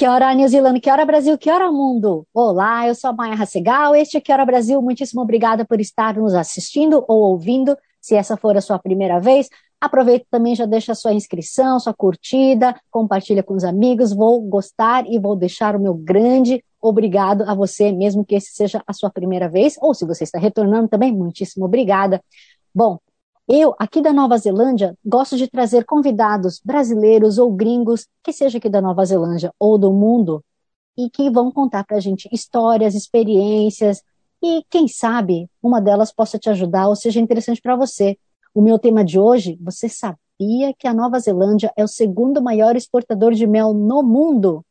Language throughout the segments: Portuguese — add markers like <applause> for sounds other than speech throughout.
Que hora New Zealand, que hora Brasil, que hora mundo. Olá, eu sou a Maia Rassegal, este é Que hora Brasil. Muitíssimo obrigada por estar nos assistindo ou ouvindo. Se essa for a sua primeira vez, aproveita também, já deixa sua inscrição, sua curtida, compartilha com os amigos. Vou gostar e vou deixar o meu grande obrigado a você, mesmo que esse seja a sua primeira vez, ou se você está retornando também, muitíssimo obrigada. Bom, eu, aqui da Nova Zelândia, gosto de trazer convidados brasileiros ou gringos, que seja aqui da Nova Zelândia ou do mundo, e que vão contar para a gente histórias, experiências, e quem sabe uma delas possa te ajudar ou seja interessante para você. O meu tema de hoje, você sabia que a Nova Zelândia é o segundo maior exportador de mel no mundo?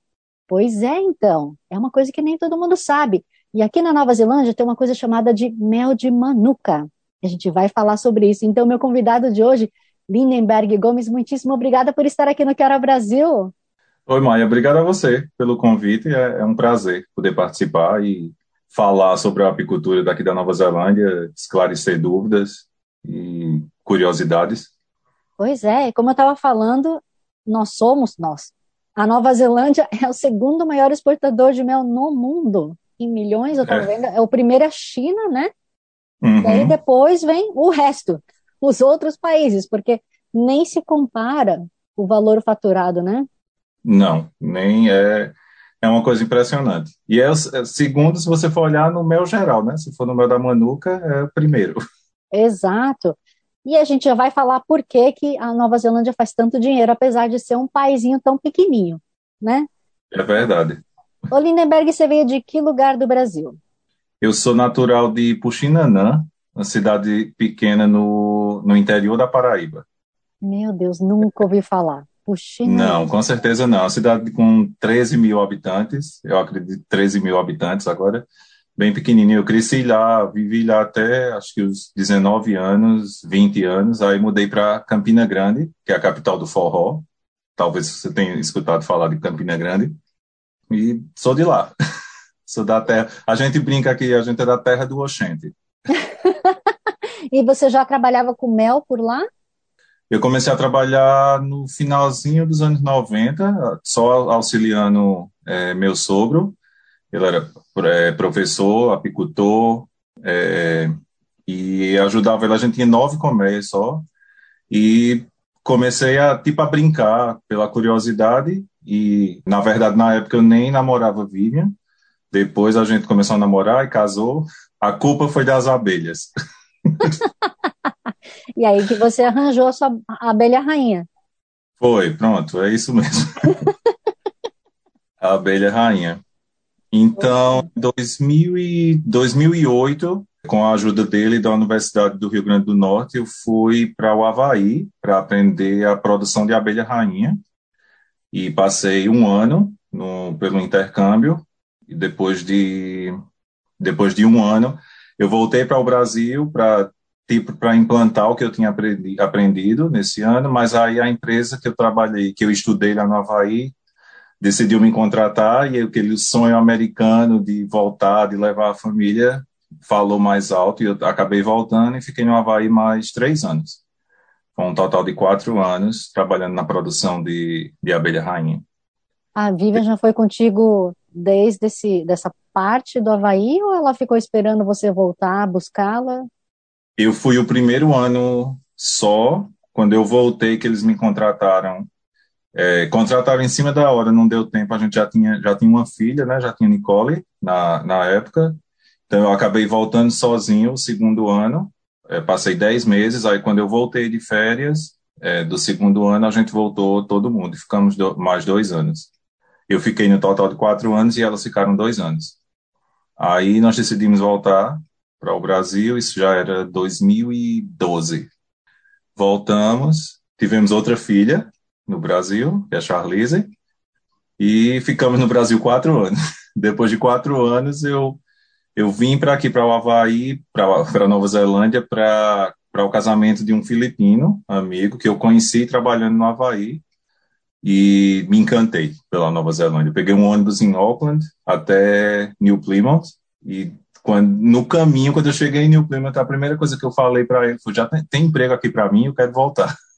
Pois é, então. É uma coisa que nem todo mundo sabe. E aqui na Nova Zelândia tem uma coisa chamada de mel de manuka. A gente vai falar sobre isso. Então, meu convidado de hoje, Lindenberg Gomes, muitíssimo obrigada por estar aqui no Quero Brasil. Oi, Maia, obrigado a você pelo convite. É, é um prazer poder participar e falar sobre a apicultura daqui da Nova Zelândia, esclarecer dúvidas e curiosidades. Pois é, como eu estava falando, nós somos nós. A Nova Zelândia é o segundo maior exportador de mel no mundo, em milhões, eu estava é. vendo. É o primeiro é a China, né? Uhum. E aí depois vem o resto, os outros países, porque nem se compara o valor faturado, né? Não, nem é. É uma coisa impressionante. E é, é segundo, se você for olhar no mel geral, né? Se for no mel da Manuca, é o primeiro. <laughs> Exato. E a gente já vai falar por que, que a Nova Zelândia faz tanto dinheiro, apesar de ser um paísinho tão pequenininho, né? É verdade. Ô Lindenberg, você veio de que lugar do Brasil? Eu sou natural de Puxinanã, uma cidade pequena no, no interior da Paraíba. Meu Deus, nunca ouvi falar. Puxinanã. Não, com certeza não. Uma cidade com 13 mil habitantes, eu acredito 13 mil habitantes agora, bem pequenininho. Eu cresci lá, vivi lá até acho que os 19 anos, 20 anos. Aí mudei para Campina Grande, que é a capital do forró. Talvez você tenha escutado falar de Campina Grande. E sou de lá. <laughs> Sou da terra. A gente brinca que a gente é da terra do Oxente. <laughs> e você já trabalhava com mel por lá? Eu comecei a trabalhar no finalzinho dos anos 90, só auxiliando é, meu sogro. Ele era é, professor, apicultor, é, e ajudava ele. A gente tinha nove colmeias só. E comecei a, tipo, a brincar pela curiosidade. E, na verdade, na época eu nem namorava Vivian. Depois a gente começou a namorar e casou. A culpa foi das abelhas. <laughs> e aí que você arranjou a sua abelha rainha. Foi, pronto, é isso mesmo. a abelha rainha. Então, em 2008, com a ajuda dele da Universidade do Rio Grande do Norte, eu fui para o Havaí para aprender a produção de abelha rainha. E passei um ano no, pelo intercâmbio e depois de depois de um ano eu voltei para o Brasil para tipo para implantar o que eu tinha aprendi, aprendido nesse ano, mas aí a empresa que eu trabalhei, que eu estudei lá no Havaí, decidiu me contratar e aquele sonho americano de voltar, de levar a família, falou mais alto e eu acabei voltando e fiquei no Havaí mais três anos. Foi um total de quatro anos trabalhando na produção de, de abelha rainha. A Vivian já foi contigo desde esse, dessa parte do Havaí ou ela ficou esperando você voltar, buscá-la? Eu fui o primeiro ano só, quando eu voltei que eles me contrataram. É, contrataram em cima da hora, não deu tempo, a gente já tinha, já tinha uma filha, né, já tinha Nicole na, na época, então eu acabei voltando sozinho o segundo ano, é, passei dez meses, aí quando eu voltei de férias é, do segundo ano, a gente voltou todo mundo, ficamos do, mais dois anos. Eu fiquei no total de quatro anos e elas ficaram dois anos. Aí nós decidimos voltar para o Brasil, isso já era 2012. Voltamos, tivemos outra filha, no Brasil, que é a Charlize, e ficamos no Brasil quatro anos. <laughs> Depois de quatro anos, eu, eu vim para aqui, para o Havaí, para Nova Zelândia, para o casamento de um filipino amigo que eu conheci trabalhando no Havaí e me encantei pela Nova Zelândia. Peguei um ônibus em Auckland até New Plymouth e quando, no caminho, quando eu cheguei em New Plymouth, a primeira coisa que eu falei para ele foi: já tem, tem emprego aqui para mim, eu quero voltar. <laughs>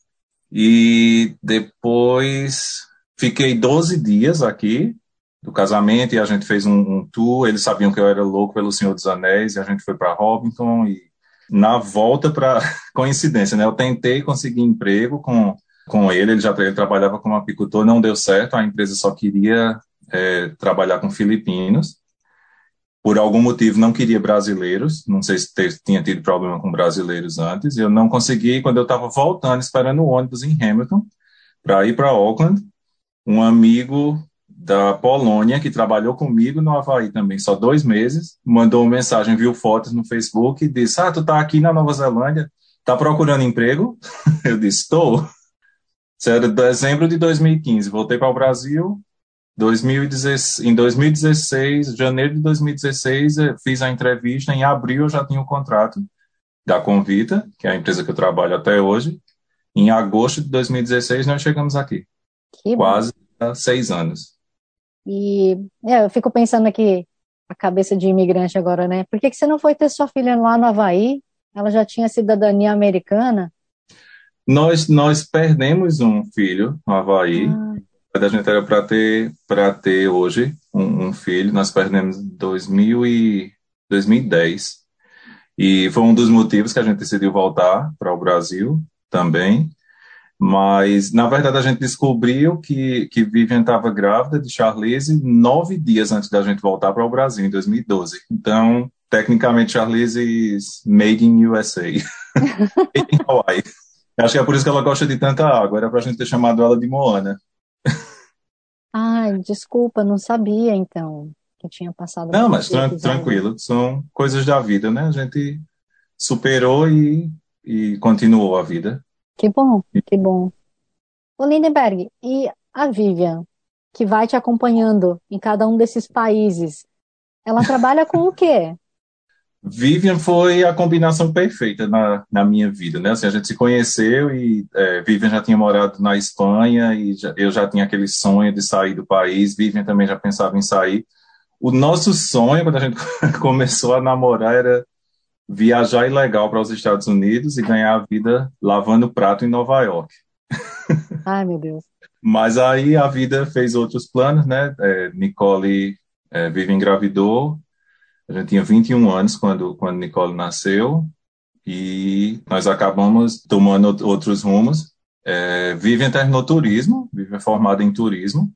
E depois fiquei 12 dias aqui do casamento e a gente fez um, um, tour. Eles sabiam que eu era louco pelo Senhor dos Anéis e a gente foi para Hobbiton e na volta para <laughs> coincidência, né? Eu tentei conseguir emprego com com ele, ele já ele trabalhava como apicultor, não deu certo, a empresa só queria é, trabalhar com filipinos. Por algum motivo não queria brasileiros, não sei se tinha tido problema com brasileiros antes, eu não consegui, quando eu estava voltando, esperando o ônibus em Hamilton, para ir para Auckland, um amigo da Polônia, que trabalhou comigo no Havaí também, só dois meses, mandou uma mensagem, viu fotos no Facebook e disse, ah, tu tá aqui na Nova Zelândia, tá procurando emprego? <laughs> Eu disse, estou. Isso era dezembro de 2015. Voltei para o Brasil. 2016, em 2016, janeiro de 2016, fiz a entrevista. Em abril, eu já tinha o contrato da Convita, que é a empresa que eu trabalho até hoje. Em agosto de 2016, nós chegamos aqui. Que Quase bom. seis anos. E é, eu fico pensando aqui, a cabeça de imigrante agora, né? Por que, que você não foi ter sua filha lá no Havaí? Ela já tinha cidadania americana. Nós, nós perdemos um filho no Havaí. Ah. A gente era para ter, ter hoje um, um, filho. Nós perdemos em 2010. E foi um dos motivos que a gente decidiu voltar para o Brasil também. Mas, na verdade, a gente descobriu que, que Vivian estava grávida de Charlize nove dias antes da gente voltar para o Brasil, em 2012. Então, tecnicamente, Charlize is made in USA. <laughs> made in Hawaii. Acho que é por isso que ela gosta de tanta água. Era pra gente ter chamado ela de Moana. Ai, desculpa, não sabia então que tinha passado. Não, mas tran tranquilo, são coisas da vida, né? A gente superou e, e continuou a vida. Que bom, que bom. O Lindenberg, e a Vivian, que vai te acompanhando em cada um desses países, ela trabalha com o quê? <laughs> Vivian foi a combinação perfeita na, na minha vida, né? Assim, a gente se conheceu e é, Vivian já tinha morado na Espanha e já, eu já tinha aquele sonho de sair do país. Vivian também já pensava em sair. O nosso sonho, quando a gente <laughs> começou a namorar, era viajar ilegal para os Estados Unidos e ganhar a vida lavando prato em Nova York. <laughs> Ai, meu Deus. Mas aí a vida fez outros planos, né? É, Nicole é, Vivian engravidou a gente tinha 21 anos quando, quando Nicole nasceu e nós acabamos tomando outros rumos. É, Vivian terminou turismo, Vivian é formada em turismo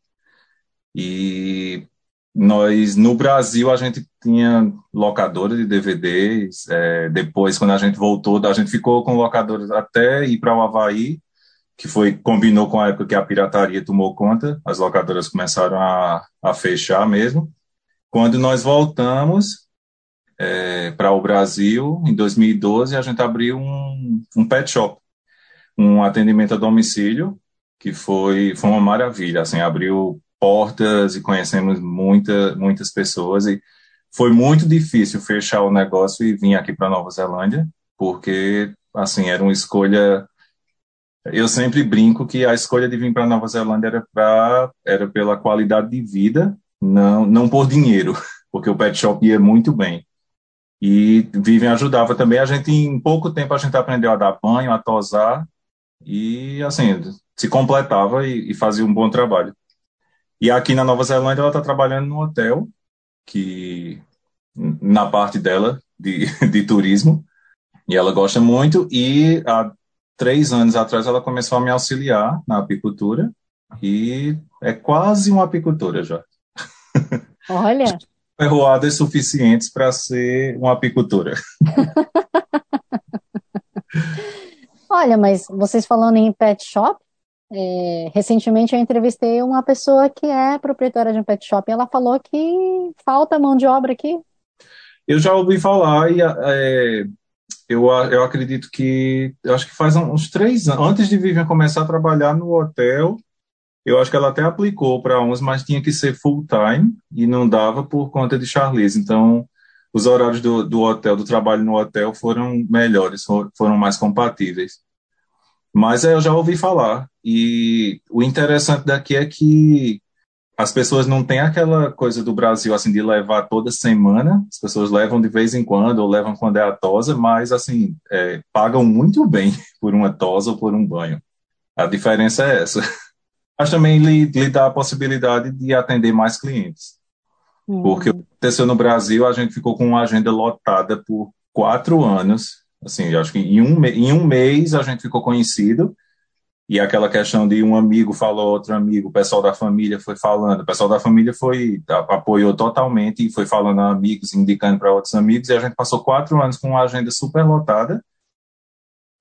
e nós no Brasil a gente tinha locadora de DVDs. É, depois, quando a gente voltou, a gente ficou com locadoras até ir para o Havaí, que foi combinou com a época que a pirataria tomou conta. As locadoras começaram a, a fechar mesmo. Quando nós voltamos, é, para o Brasil, em 2012, a gente abriu um, um pet shop, um atendimento a domicílio, que foi, foi uma maravilha, assim, abriu portas e conhecemos muita, muitas pessoas e foi muito difícil fechar o negócio e vir aqui para Nova Zelândia, porque, assim, era uma escolha eu sempre brinco que a escolha de vir para Nova Zelândia era, pra, era pela qualidade de vida, não, não por dinheiro, <laughs> porque o pet shop ia muito bem. E Vivian ajudava também. A gente, em pouco tempo, a gente aprendeu a dar banho, a tosar, e assim, se completava e, e fazia um bom trabalho. E aqui na Nova Zelândia, ela está trabalhando no hotel, que na parte dela de, <laughs> de turismo, e ela gosta muito. E há três anos atrás, ela começou a me auxiliar na apicultura, e é quase uma apicultora já. Olha! <laughs> ferroadas suficientes para ser uma apicultora. <laughs> Olha, mas vocês falando em pet shop, é, recentemente eu entrevistei uma pessoa que é proprietária de um pet shop e ela falou que falta mão de obra aqui. Eu já ouvi falar e é, eu, eu acredito que, eu acho que faz uns três anos, antes de Vivian começar a trabalhar no hotel, Eu acho que ela até aplicou para uns, mas tinha que ser full time e não dava por conta de Charlize. Então, os horários do, do hotel, do trabalho no hotel foram melhores, foram mais compatíveis. Mas eu já ouvi falar. E o interessante daqui é que as pessoas não têm aquela coisa do Brasil, assim, de levar toda semana. As pessoas levam de vez em quando, ou levam quando é a tosa, mas, assim, é, pagam muito bem <laughs> por uma tosa ou por um banho. A diferença é essa. <laughs> Mas também lhe, lhe dá a possibilidade de atender mais clientes. Hum. Porque aconteceu no Brasil, a gente ficou com uma agenda lotada por quatro anos. Assim, acho que em um, em um mês a gente ficou conhecido e aquela questão de um amigo falou outro amigo, o pessoal da família foi falando, o pessoal da família foi apoiou totalmente e foi falando a amigos, indicando para outros amigos, e a gente passou quatro anos com uma agenda super lotada,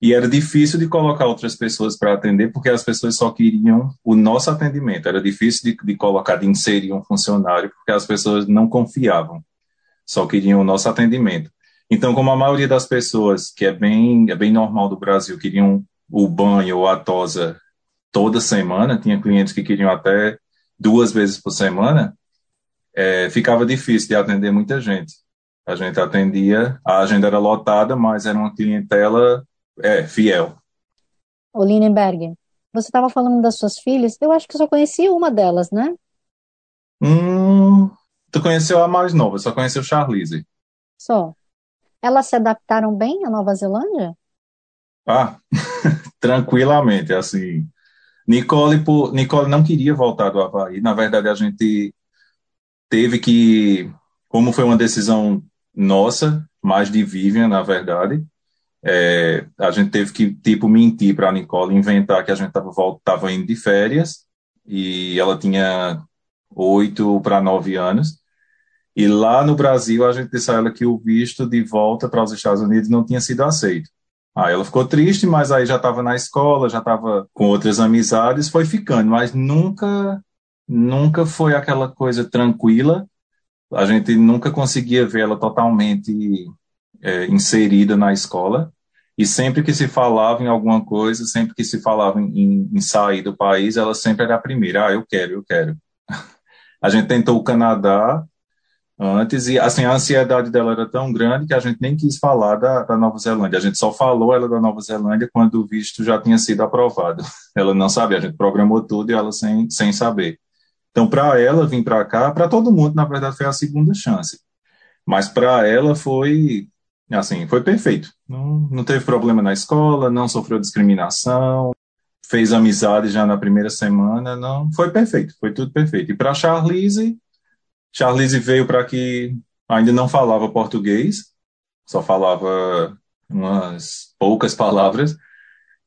e era difícil de colocar outras pessoas para atender, porque as pessoas só queriam o nosso atendimento, era difícil de, de colocar, de inserir um funcionário, porque as pessoas não confiavam, só queriam o nosso atendimento. Então, como a maioria das pessoas, que é bem, é bem normal do Brasil, queriam o banho ou a tosa toda semana, tinha clientes que queriam até duas vezes por semana, é, ficava difícil de atender muita gente. A gente atendia, a agenda era lotada, mas era uma clientela é, fiel. O Lindenberg, você estava falando das suas filhas, eu acho que só conheci uma delas, né? Hum, tu conheceu a mais nova, só conheceu Charlize. Só. Elas se adaptaram bem à Nova Zelândia? Ah, <laughs> tranquilamente, assim. Nicole, por, Nicole não queria voltar do Havaí. Na verdade, a gente teve que, como foi uma decisão nossa, mais de Vivian, na verdade, é, a gente teve que, tipo, mentir para a Nicole, inventar que a gente estava indo de férias e ela tinha oito para nove anos. E lá no Brasil, a gente disse a ela que o visto de volta para os Estados Unidos não tinha sido aceito. Aí ela ficou triste, mas aí já estava na escola, já estava com outras amizades, foi ficando, mas nunca, nunca foi aquela coisa tranquila. A gente nunca conseguia vê-la totalmente é, inserida na escola. E sempre que se falava em alguma coisa, sempre que se falava em, em sair do país, ela sempre era a primeira. Ah, eu quero, eu quero. <laughs> A gente tentou o Canadá, antes, e assim, a ansiedade dela era tão grande que a gente nem quis falar da, da, Nova Zelândia. A gente só falou ela da Nova Zelândia quando o visto já tinha sido aprovado. <laughs> Ela não sabia, a gente programou tudo e ela sem, sem saber. Então, para ela vir para cá, para todo mundo, na verdade, foi a segunda chance. Mas para ela foi, assim, foi perfeito. Não, não teve problema na escola, não sofreu discriminação, fez amizade já na primeira semana, não, foi perfeito, foi tudo perfeito. E para Charlize, Charlize veio para que ainda não falava português, só falava umas poucas palavras.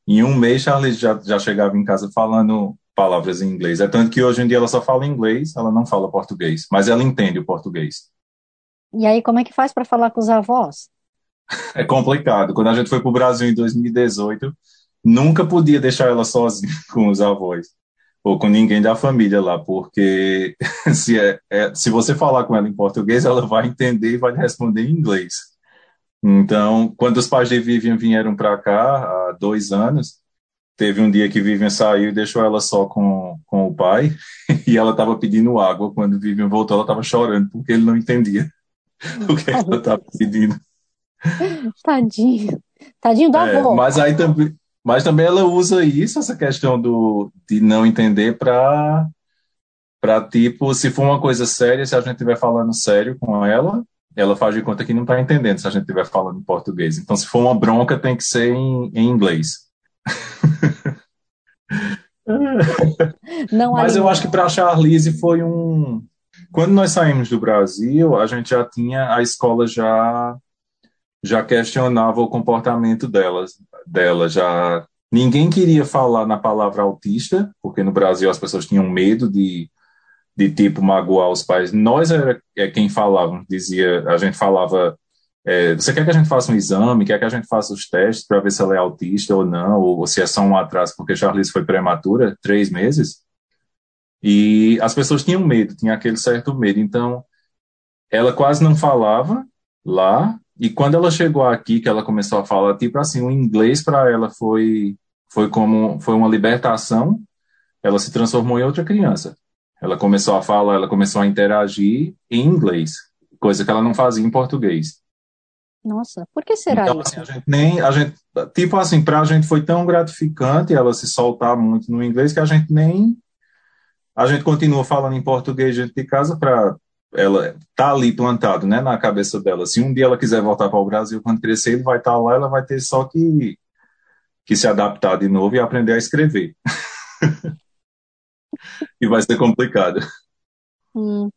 Em um mês, Charlize já, já chegava em casa falando palavras em inglês. É tanto que hoje em dia ela só fala inglês, ela não fala português, mas ela entende o português. E aí, como é que faz para falar com os avós? É complicado. Quando a gente foi para o Brasil em 2018, nunca podia deixar ela sozinha <laughs> com os avós ou com ninguém da família lá, porque <laughs> se, é, é, se você falar com ela em português, ela vai entender e vai responder em inglês. Então, quando os pais de Vivian vieram para cá, há dois anos, teve um dia que Vivian saiu e deixou ela só com, com o pai, <laughs> e ela estava pedindo água. Quando Vivian voltou, ela estava chorando, porque ele não entendia o que ela estava pedindo. <laughs> Tadinho. Tadinho da é, avó. Mas aí também mas também ela usa isso, essa questão do, de não entender, para para tipo, se for uma coisa séria, se a gente estiver falando sério com ela, ela faz de conta que não está entendendo se a gente estiver falando em português. Então, se for uma bronca, tem que ser em, em inglês. <laughs> Mas eu acho que para a Charlize foi um. Quando nós saímos do Brasil, a gente já tinha a escola já já questionava o comportamento delas, dela, já ninguém queria falar na palavra autista, porque no Brasil as pessoas tinham medo de, de tipo magoar os pais. Nós era é quem falava, dizia, a gente falava, é, você quer que a gente faça um exame, quer que a gente faça os testes para ver se ela é autista ou não, ou, ou se é só um atraso, porque Charlize foi prematura, três meses, e as pessoas tinham medo, tinha aquele certo medo, então ela quase não falava lá, e quando ela chegou aqui, que ela começou a falar, tipo assim, o inglês para ela foi foi como foi uma libertação, ela se transformou em outra criança. Ela começou a falar, ela começou a interagir em inglês, coisa que ela não fazia em português. Nossa, por que será então, isso? Assim, a gente nem, a gente, tipo assim, para a gente foi tão gratificante ela se soltar muito no inglês que a gente nem, a gente continua falando em português dentro de casa para ela tá ali plantado, né, na cabeça dela. Se um dia ela quiser voltar para o Brasil quando crescer, ele vai estar tá lá, ela vai ter só que que se adaptar de novo e aprender a escrever. <laughs> e vai ser complicado. Hum.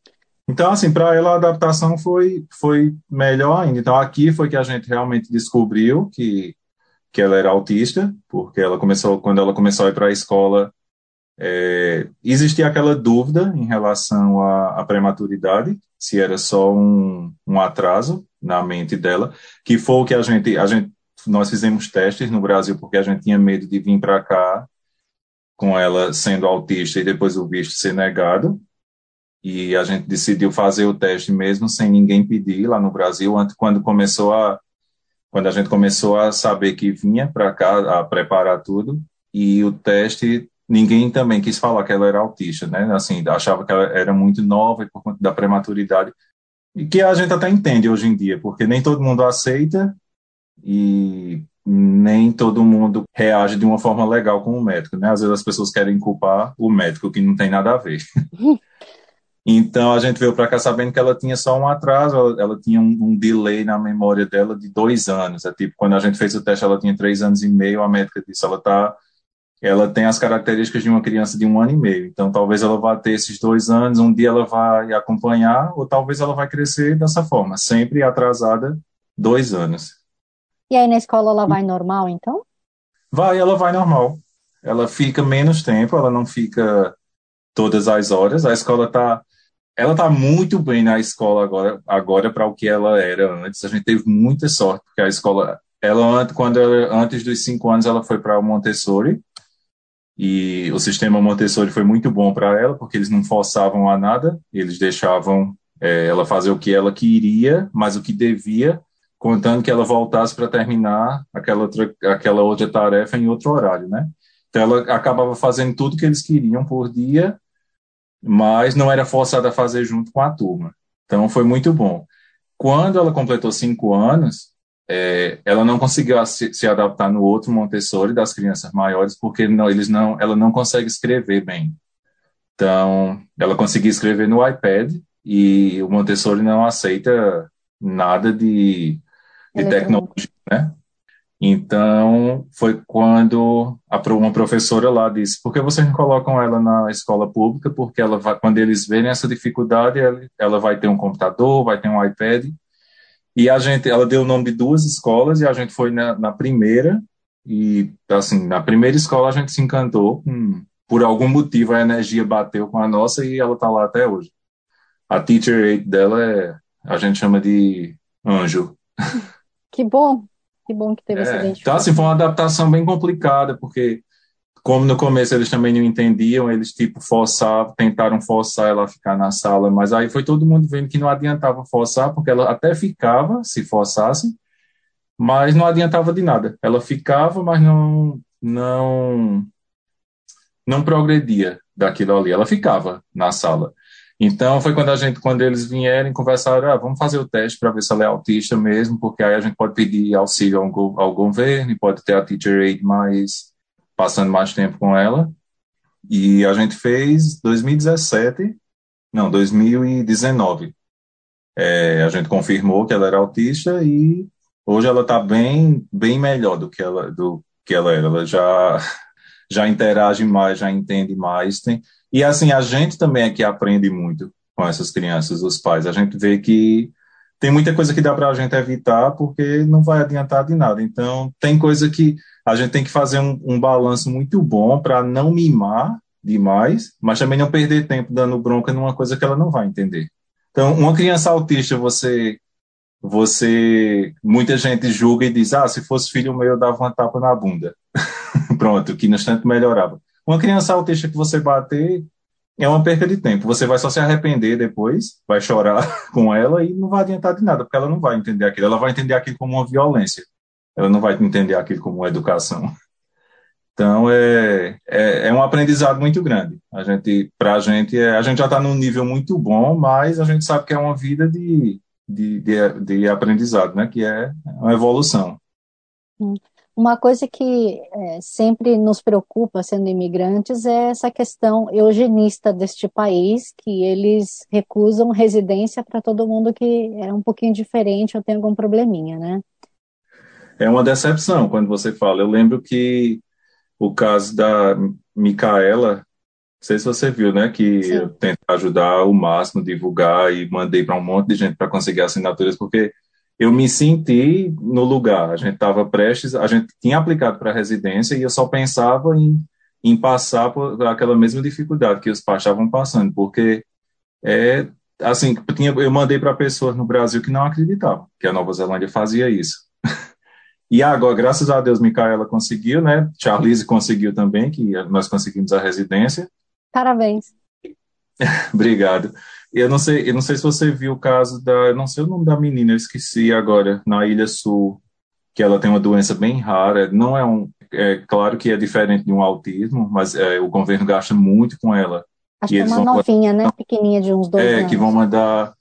Então, assim, para ela a adaptação foi, foi melhor ainda. Então, aqui foi que a gente realmente descobriu que, que ela era autista, porque ela começou, quando ela começou a ir para a escola, é, existia aquela dúvida em relação à, à, prematuridade, se era só um, um atraso na mente dela, que foi o que a gente, a gente, nós fizemos testes no Brasil porque a gente tinha medo de vir para cá com ela sendo autista e depois o visto ser negado. E a gente decidiu fazer o teste mesmo sem ninguém pedir lá no Brasil, quando começou a quando a gente começou a saber que vinha para cá a preparar tudo e o teste ninguém também quis falar que ela era autista, né? Assim, achava que ela era muito nova e por conta da prematuridade e que a gente até entende hoje em dia, porque nem todo mundo aceita e nem todo mundo reage de uma forma legal com o médico, né? Às vezes as pessoas querem culpar o médico, que não tem nada a ver. <laughs> então a gente veio para cá sabendo que ela tinha só um atraso, ela, ela tinha um, um, delay na memória dela de dois anos. É tipo, quando a gente fez o teste, ela tinha três anos e meio, a médica disse, ela tá ela tem as características de uma criança de um ano e meio. Então, talvez ela vá ter esses dois anos, um dia ela vai acompanhar, ou talvez ela vai crescer dessa forma, sempre atrasada dois anos. E aí na escola ela vai normal, então? Vai, ela vai normal. Ela fica menos tempo, ela não fica todas as horas. A escola tá ela tá muito bem na escola agora, agora para o que ela era antes. A gente teve muita sorte porque a escola, ela quando ela, antes dos cinco anos ela foi para o Montessori e o sistema Montessori foi muito bom para ela porque eles não forçavam a nada, eles deixavam é, ela fazer o que ela queria, mas o que devia contando que ela voltasse para terminar aquela outra, aquela outra tarefa em outro horário, né? Então ela acabava fazendo tudo que eles queriam por dia, mas não era forçada a fazer junto com a turma. Então foi muito bom. Quando ela completou cinco anos, é, ela não conseguiu se, se, adaptar no outro Montessori das crianças maiores, porque não, eles não, ela não consegue escrever bem. Então, ela conseguia escrever no iPad e o Montessori não aceita nada de de tecnologia, né? Então, foi quando uma professora lá disse: por que vocês não colocam ela na escola pública? Porque ela vai, quando eles verem essa dificuldade, ela, ela vai ter um computador, vai ter um iPad. E a gente, ela deu o nome de duas escolas e a gente foi na, na primeira. E, assim, na primeira escola a gente se encantou. Hum, por algum motivo a energia bateu com a nossa e ela está lá até hoje. A teacher aide dela é, a gente chama de anjo. Que bom, que bom que teve é, essa. Então, assim, foi uma adaptação bem complicada, porque como no começo eles também não entendiam, eles tipo forçavam, tentaram forçar ela a ficar na sala, mas aí foi todo mundo vendo que não adiantava forçar, porque ela até ficava se forçasse, mas não adiantava de nada. Ela ficava, mas não não não progredia daquilo ali. Ela ficava na sala. Então foi quando a gente, quando eles vieram conversaram, ah, vamos fazer o teste para ver se ela é autista mesmo, porque aí a gente pode pedir auxílio ao, ao governo, pode ter a teacher aid mais passando mais tempo com ela. E a gente fez 2017, não, 2019. É, a gente confirmou que ela era autista e hoje ela está bem, bem melhor do que ela, do que ela era. Ela já, <laughs> já interage mais, já entende mais. Tem, e assim, a gente também é que aprende muito com essas crianças, os pais. A gente vê que tem muita coisa que dá para a gente evitar porque não vai adiantar de nada. Então, tem coisa que a gente tem que fazer um, um balanço muito bom para não mimar demais, mas também não perder tempo dando bronca numa coisa que ela não vai entender. Então, uma criança autista, você você muita gente julga e diz: "Ah, se fosse filho meu, eu dava uma tapa na bunda". <laughs> Pronto, que no instante melhorava. Uma criança autista que você bater é uma perca de tempo. Você vai só se arrepender depois, vai chorar <laughs> com ela e não vai adiantar de nada, porque ela não vai entender aquilo. Ela vai entender aquilo como uma violência. Ela não vai entender aquilo como uma educação. Então é, é, é, um aprendizado muito grande. A gente, para a gente, é, a gente já está num nível muito bom, mas a gente sabe que é uma vida de, de, de, de aprendizado, né? Que é uma evolução. Uma coisa que é, sempre nos preocupa sendo imigrantes é essa questão eugenista deste país, que eles recusam residência para todo mundo que é um pouquinho diferente ou tem algum probleminha, né? É uma decepção quando você fala. Eu lembro que o caso da Micaela, não sei se você viu, né, que Sim. eu tentei ajudar o máximo, divulgar e mandei para um monte de gente para conseguir assinaturas, porque eu me senti no lugar. A gente estava prestes, a gente tinha aplicado para residência e eu só pensava em, em passar por aquela mesma dificuldade que os pais estavam passando, porque é assim, tinha, eu mandei para pessoas no Brasil que não acreditavam que a Nova Zelândia fazia isso. <laughs> E agora, graças a Deus, Micaela conseguiu, né? Charlize conseguiu também, que nós conseguimos a residência. Parabéns. <laughs> Obrigado. Eu não sei, eu não sei se você viu o caso da, eu não sei o nome da menina, eu esqueci agora, na Ilha Sul, que ela tem uma doença bem rara. Não é um, é claro que é diferente de um autismo, mas é, o governo gasta muito com ela. Acho que é uma novinha, né? Pequenininha de uns dois é, anos. É, que vão mandar.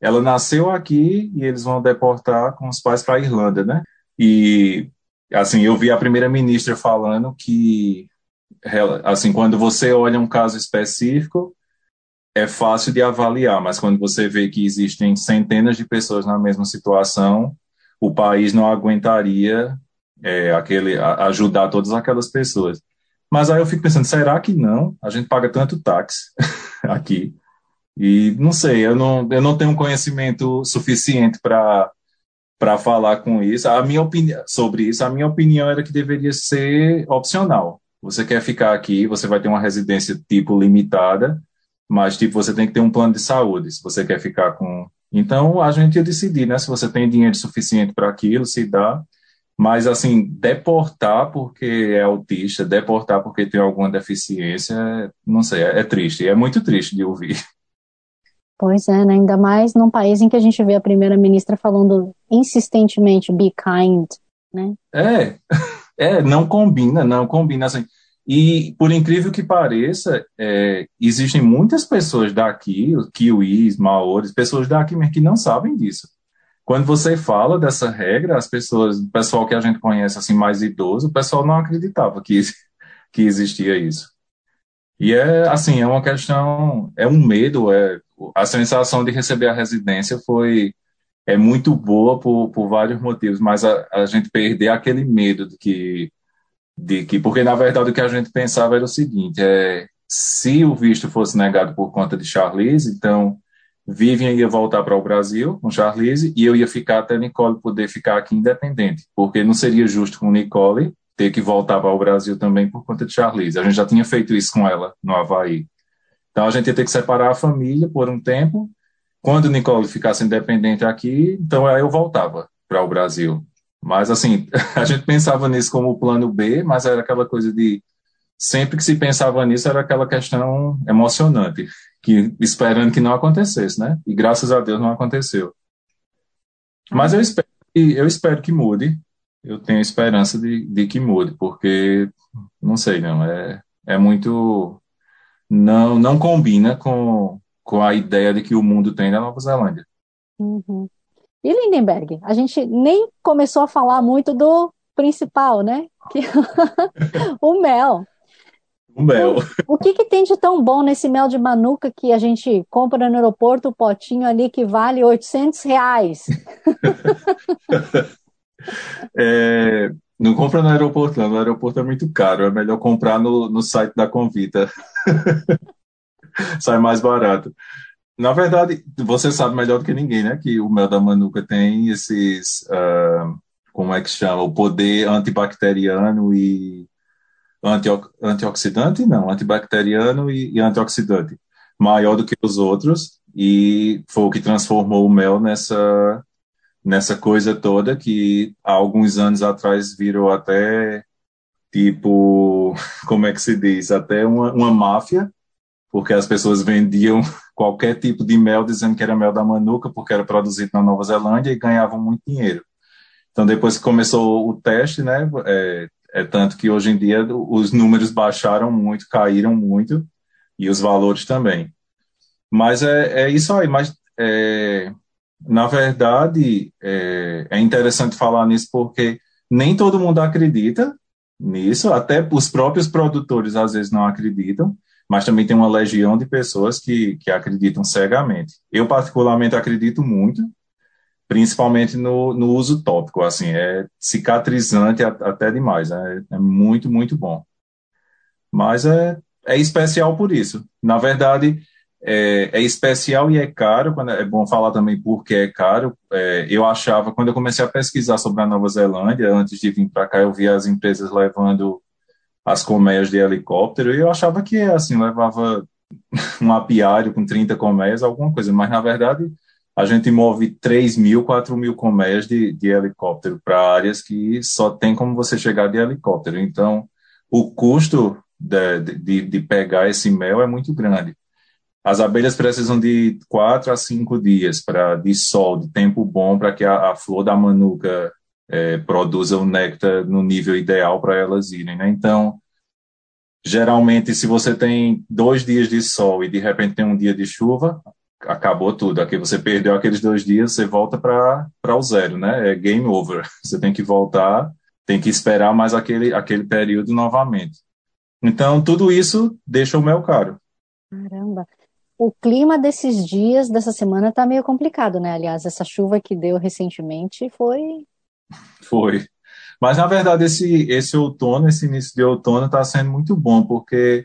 Ela nasceu aqui e eles vão deportar com os pais para a Irlanda, né? E assim, eu vi a primeira ministra falando que assim, quando você olha um caso específico, é fácil de avaliar, mas quando você vê que existem centenas de pessoas na mesma situação, o país não aguentaria é, aquele, ajudar todas aquelas pessoas. Mas aí eu fico pensando, será que não? A gente paga tanto táxi <laughs> aqui. E não sei, eu não, eu não tenho conhecimento suficiente para para falar com isso. A minha opinião sobre isso, a minha opinião era que deveria ser opcional. Você quer ficar aqui, você vai ter uma residência tipo limitada, mas tipo você tem que ter um plano de saúde se você quer ficar com então a gente ia decidir né se você tem dinheiro suficiente para aquilo se dá mas assim deportar porque é autista deportar porque tem alguma deficiência não sei é, é triste é muito triste de ouvir Pois é, né? ainda mais num país em que a gente vê a primeira ministra falando insistentemente be kind, né? É, <laughs> é, não combina, não combina assim. E, por incrível que pareça, é, existem muitas pessoas daqui, kiwis, maores, pessoas daqui mesmo que não sabem disso. Quando você fala dessa regra, as pessoas, o pessoal que a gente conhece assim mais idoso, o pessoal não acreditava que, <laughs> que existia isso. E é assim, é uma questão, é um medo, é a sensação de receber a residência foi é muito boa por, por vários motivos, mas a, a gente perder aquele medo de que de que, porque na verdade o que a gente pensava era o seguinte, é, se o visto fosse negado por conta de Charlize, então Vivian ia voltar para o Brasil com Charlize e eu ia ficar até Nicole poder ficar aqui independente, porque não seria justo com Nicole ter que voltar para o Brasil também por conta de Charlize. A gente já tinha feito isso com ela no Havaí. Então a gente ia ter que separar a família por um tempo. Quando Nicole ficasse independente aqui, então aí eu voltava para o Brasil. Mas, assim, <laughs> a gente pensava nisso como plano B, mas era aquela coisa de. Sempre que se pensava nisso, era aquela questão emocionante, que esperando que não acontecesse, né? E graças a Deus não aconteceu. Mas eu espero, eu espero que mude. Eu tenho esperança de, de que mude, porque, não sei, não, é, é muito. Não, não combina com, com a ideia de que o mundo tem na Nova Zelândia. Uhum. E Lindenberg, a gente nem começou a falar muito do principal, né? Que... <laughs> o mel. O mel. O, o que, que, tem de tão bom nesse mel de manuca que a gente compra no aeroporto, o potinho ali que vale 800 reais? <laughs> é, não compra no aeroporto, não. No aeroporto é muito caro. É melhor comprar no, no site da Convita. <laughs> Sai mais barato. Na verdade, você sabe melhor do que ninguém, né? Que o mel da manuka tem esses, uh, como é que chama? O poder antibacteriano e antio, antioxidante? Não, antibacteriano e, e antioxidante. Maior do que os outros. E foi o que transformou o mel nessa, nessa coisa toda que há alguns anos atrás virou até tipo, <laughs> como é que se diz? Até uma, uma máfia porque as pessoas vendiam qualquer tipo de mel dizendo que era mel da Manuka, porque era produzido na Nova Zelândia e ganhavam muito dinheiro. Então, depois que começou o teste, né, é, É tanto que hoje em dia os números baixaram muito, caíram muito, e os valores também. Mas é, é isso aí. Mas, é, na verdade, é, é interessante falar nisso porque nem todo mundo acredita nisso, até os próprios produtores às vezes não acreditam, mas também tem uma legião de pessoas que, que acreditam cegamente. Eu, particularmente, acredito muito, principalmente no, no uso tópico, assim, é cicatrizante até demais, é, é muito, muito bom. Mas é, é especial por isso. Na verdade, é, é, especial e é caro, quando é bom falar também porque é caro. É, eu achava, quando eu comecei a pesquisar sobre a Nova Zelândia, antes de vir para cá, eu via as empresas levando as colmeias de helicóptero e eu achava que, assim, levava <laughs> um apiário com 30 colmeias, alguma coisa, mas na verdade a gente move 3 mil, 4 mil colmeias de, de helicóptero para áreas que só tem como você chegar de helicóptero. Então, o custo de, de, de pegar esse mel é muito grande. As abelhas precisam de 4 a 5 dias para de sol, de tempo bom, para que a, a, flor da manuca é, produza o néctar no nível ideal para elas irem. Né? Então, geralmente, se você tem dois dias de sol e de repente tem um dia de chuva, acabou tudo. Aqui você perdeu aqueles dois dias, você volta para o zero, né? É game over. <laughs> Você tem que voltar, tem que esperar mais aquele, aquele período novamente. Então, tudo isso deixa o mel caro. Caramba. O clima desses dias, dessa semana, tá meio complicado, né? Aliás, essa chuva que deu recentemente foi. Foi. Mas, na verdade, esse, esse outono, esse início de outono, está sendo muito bom, porque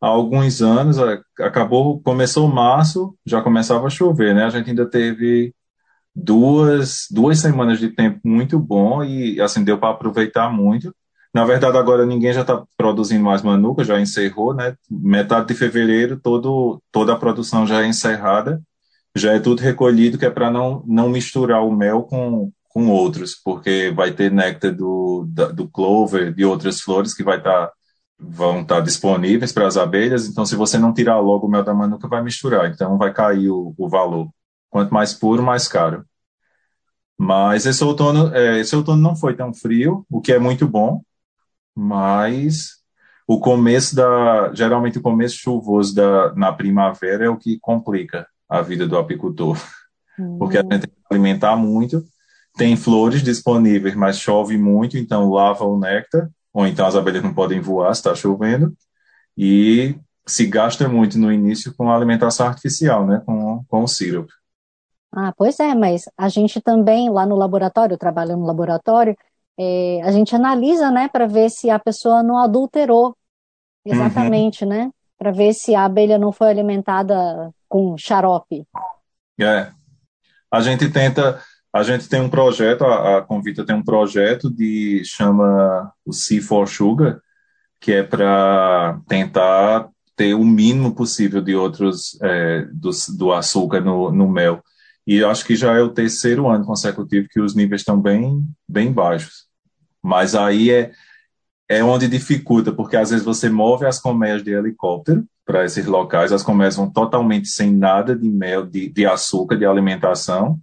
há alguns anos, acabou, começou março, já começava a chover, né? A gente ainda teve duas, duas semanas de tempo muito bom e, assim, deu para aproveitar muito. Na verdade, agora ninguém já está produzindo mais manuca, já encerrou, né? Metade de fevereiro, todo, toda a produção já é encerrada, já é tudo recolhido, que é para não, não misturar o mel com, com outros, porque vai ter néctar do, do clover, de outras flores que vai estar tá vão estar disponíveis para as abelhas, então se você não tirar logo o mel da manuca, vai misturar, então vai cair o, o valor. Quanto mais puro, mais caro. Mas esse outono, é, esse outono não foi tão frio, o que é muito bom, mas o começo da, geralmente o começo chuvoso da, na primavera é o que complica a vida do apicultor, uhum. porque a gente tem que alimentar muito, tem flores disponíveis, mas chove muito, então lava o néctar, ou então as abelhas não podem voar se está chovendo, e se gasta muito no início com a alimentação artificial, né, com, com o sírup. Ah, pois é, mas a gente também lá no laboratório, trabalhando no laboratório, é, a gente analisa, né, para ver se a pessoa não adulterou exatamente, uhum. né, para ver se a abelha não foi alimentada com xarope. É, a gente tenta a gente tem um projeto, a, a Convita tem um projeto de chama o C4 Sugar, que é para tentar ter o mínimo possível de outros é, do, do açúcar no, no mel. E acho que já é o terceiro ano consecutivo que os níveis estão bem, bem baixos. Mas aí é, é onde dificulta, porque às vezes você move as colmeias de helicóptero para esses locais, as colmeias vão totalmente sem nada de mel, de, de açúcar, de alimentação,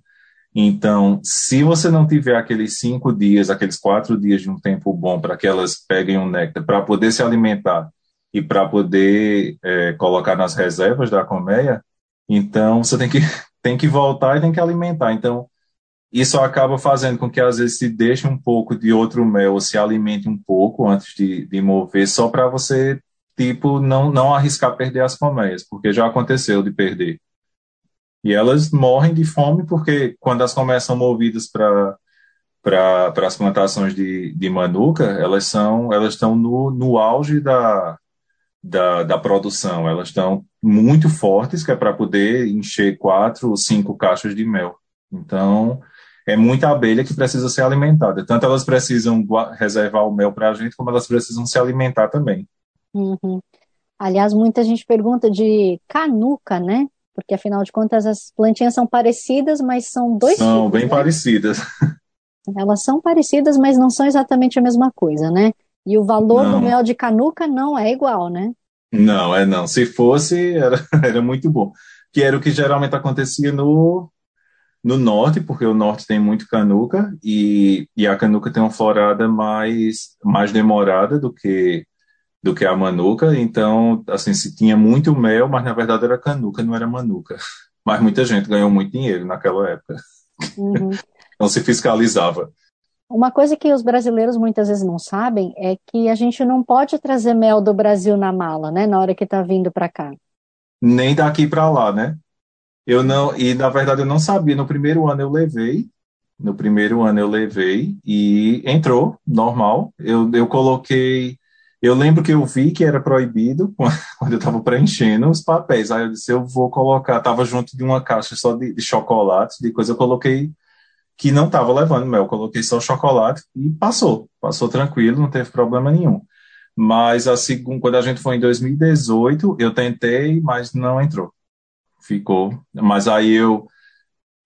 então, se você não tiver aqueles cinco dias, aqueles quatro dias de um tempo bom para que elas peguem um néctar, para poder se alimentar e para poder é, colocar nas reservas da colmeia, então você tem que, <laughs> tem que voltar e tem que alimentar. Então, isso acaba fazendo com que às vezes se deixe um pouco de outro mel, ou se alimente um pouco antes de, de mover, só para você, tipo, não, não arriscar perder as colmeias, porque já aconteceu de perder. E elas morrem de fome porque quando elas começam movidas para para as plantações de, de manuca, elas são elas estão no, no auge da, da, da produção, elas estão muito fortes, que é para poder encher quatro ou cinco caixas de mel. Então, é muita abelha que precisa ser alimentada. Tanto elas precisam reservar o mel para a gente, como elas precisam se alimentar também. Uhum. Aliás, muita gente pergunta de canuca, né? Porque afinal de contas as plantinhas são parecidas, mas são dois São tipos, bem né? parecidas. Elas são parecidas, mas não são exatamente a mesma coisa, né? E o valor não. do mel de canuca não é igual, né? Não, é não. Se fosse, era, <laughs> era muito bom. Que era o que geralmente acontecia no, no norte, porque o norte tem muito canuca e, e a canuca tem uma florada mais, mais demorada do que do que a manuca, então, assim, se tinha muito mel, mas na verdade era canuca, não era manuca. <laughs> Mas muita gente ganhou muito dinheiro naquela época. Uhum. <laughs> não se fiscalizava. Uma coisa que os brasileiros muitas vezes não sabem é que a gente não pode trazer mel do Brasil na mala, né, na hora que está vindo para cá. Nem daqui para lá, né? Eu não, e na verdade eu não sabia. No primeiro ano eu levei, no primeiro ano eu levei e entrou, normal. Eu, eu coloquei, eu lembro que eu vi que era proibido <laughs> quando eu estava preenchendo os papéis. Aí eu disse, eu vou colocar, estava junto de uma caixa só de, de chocolates, de coisa, eu coloquei que não estava levando mel. Coloquei só chocolate e passou. Passou tranquilo, não teve problema nenhum. Mas a segunda, quando a gente foi em 2018, eu tentei, mas não entrou. Ficou. Mas aí eu,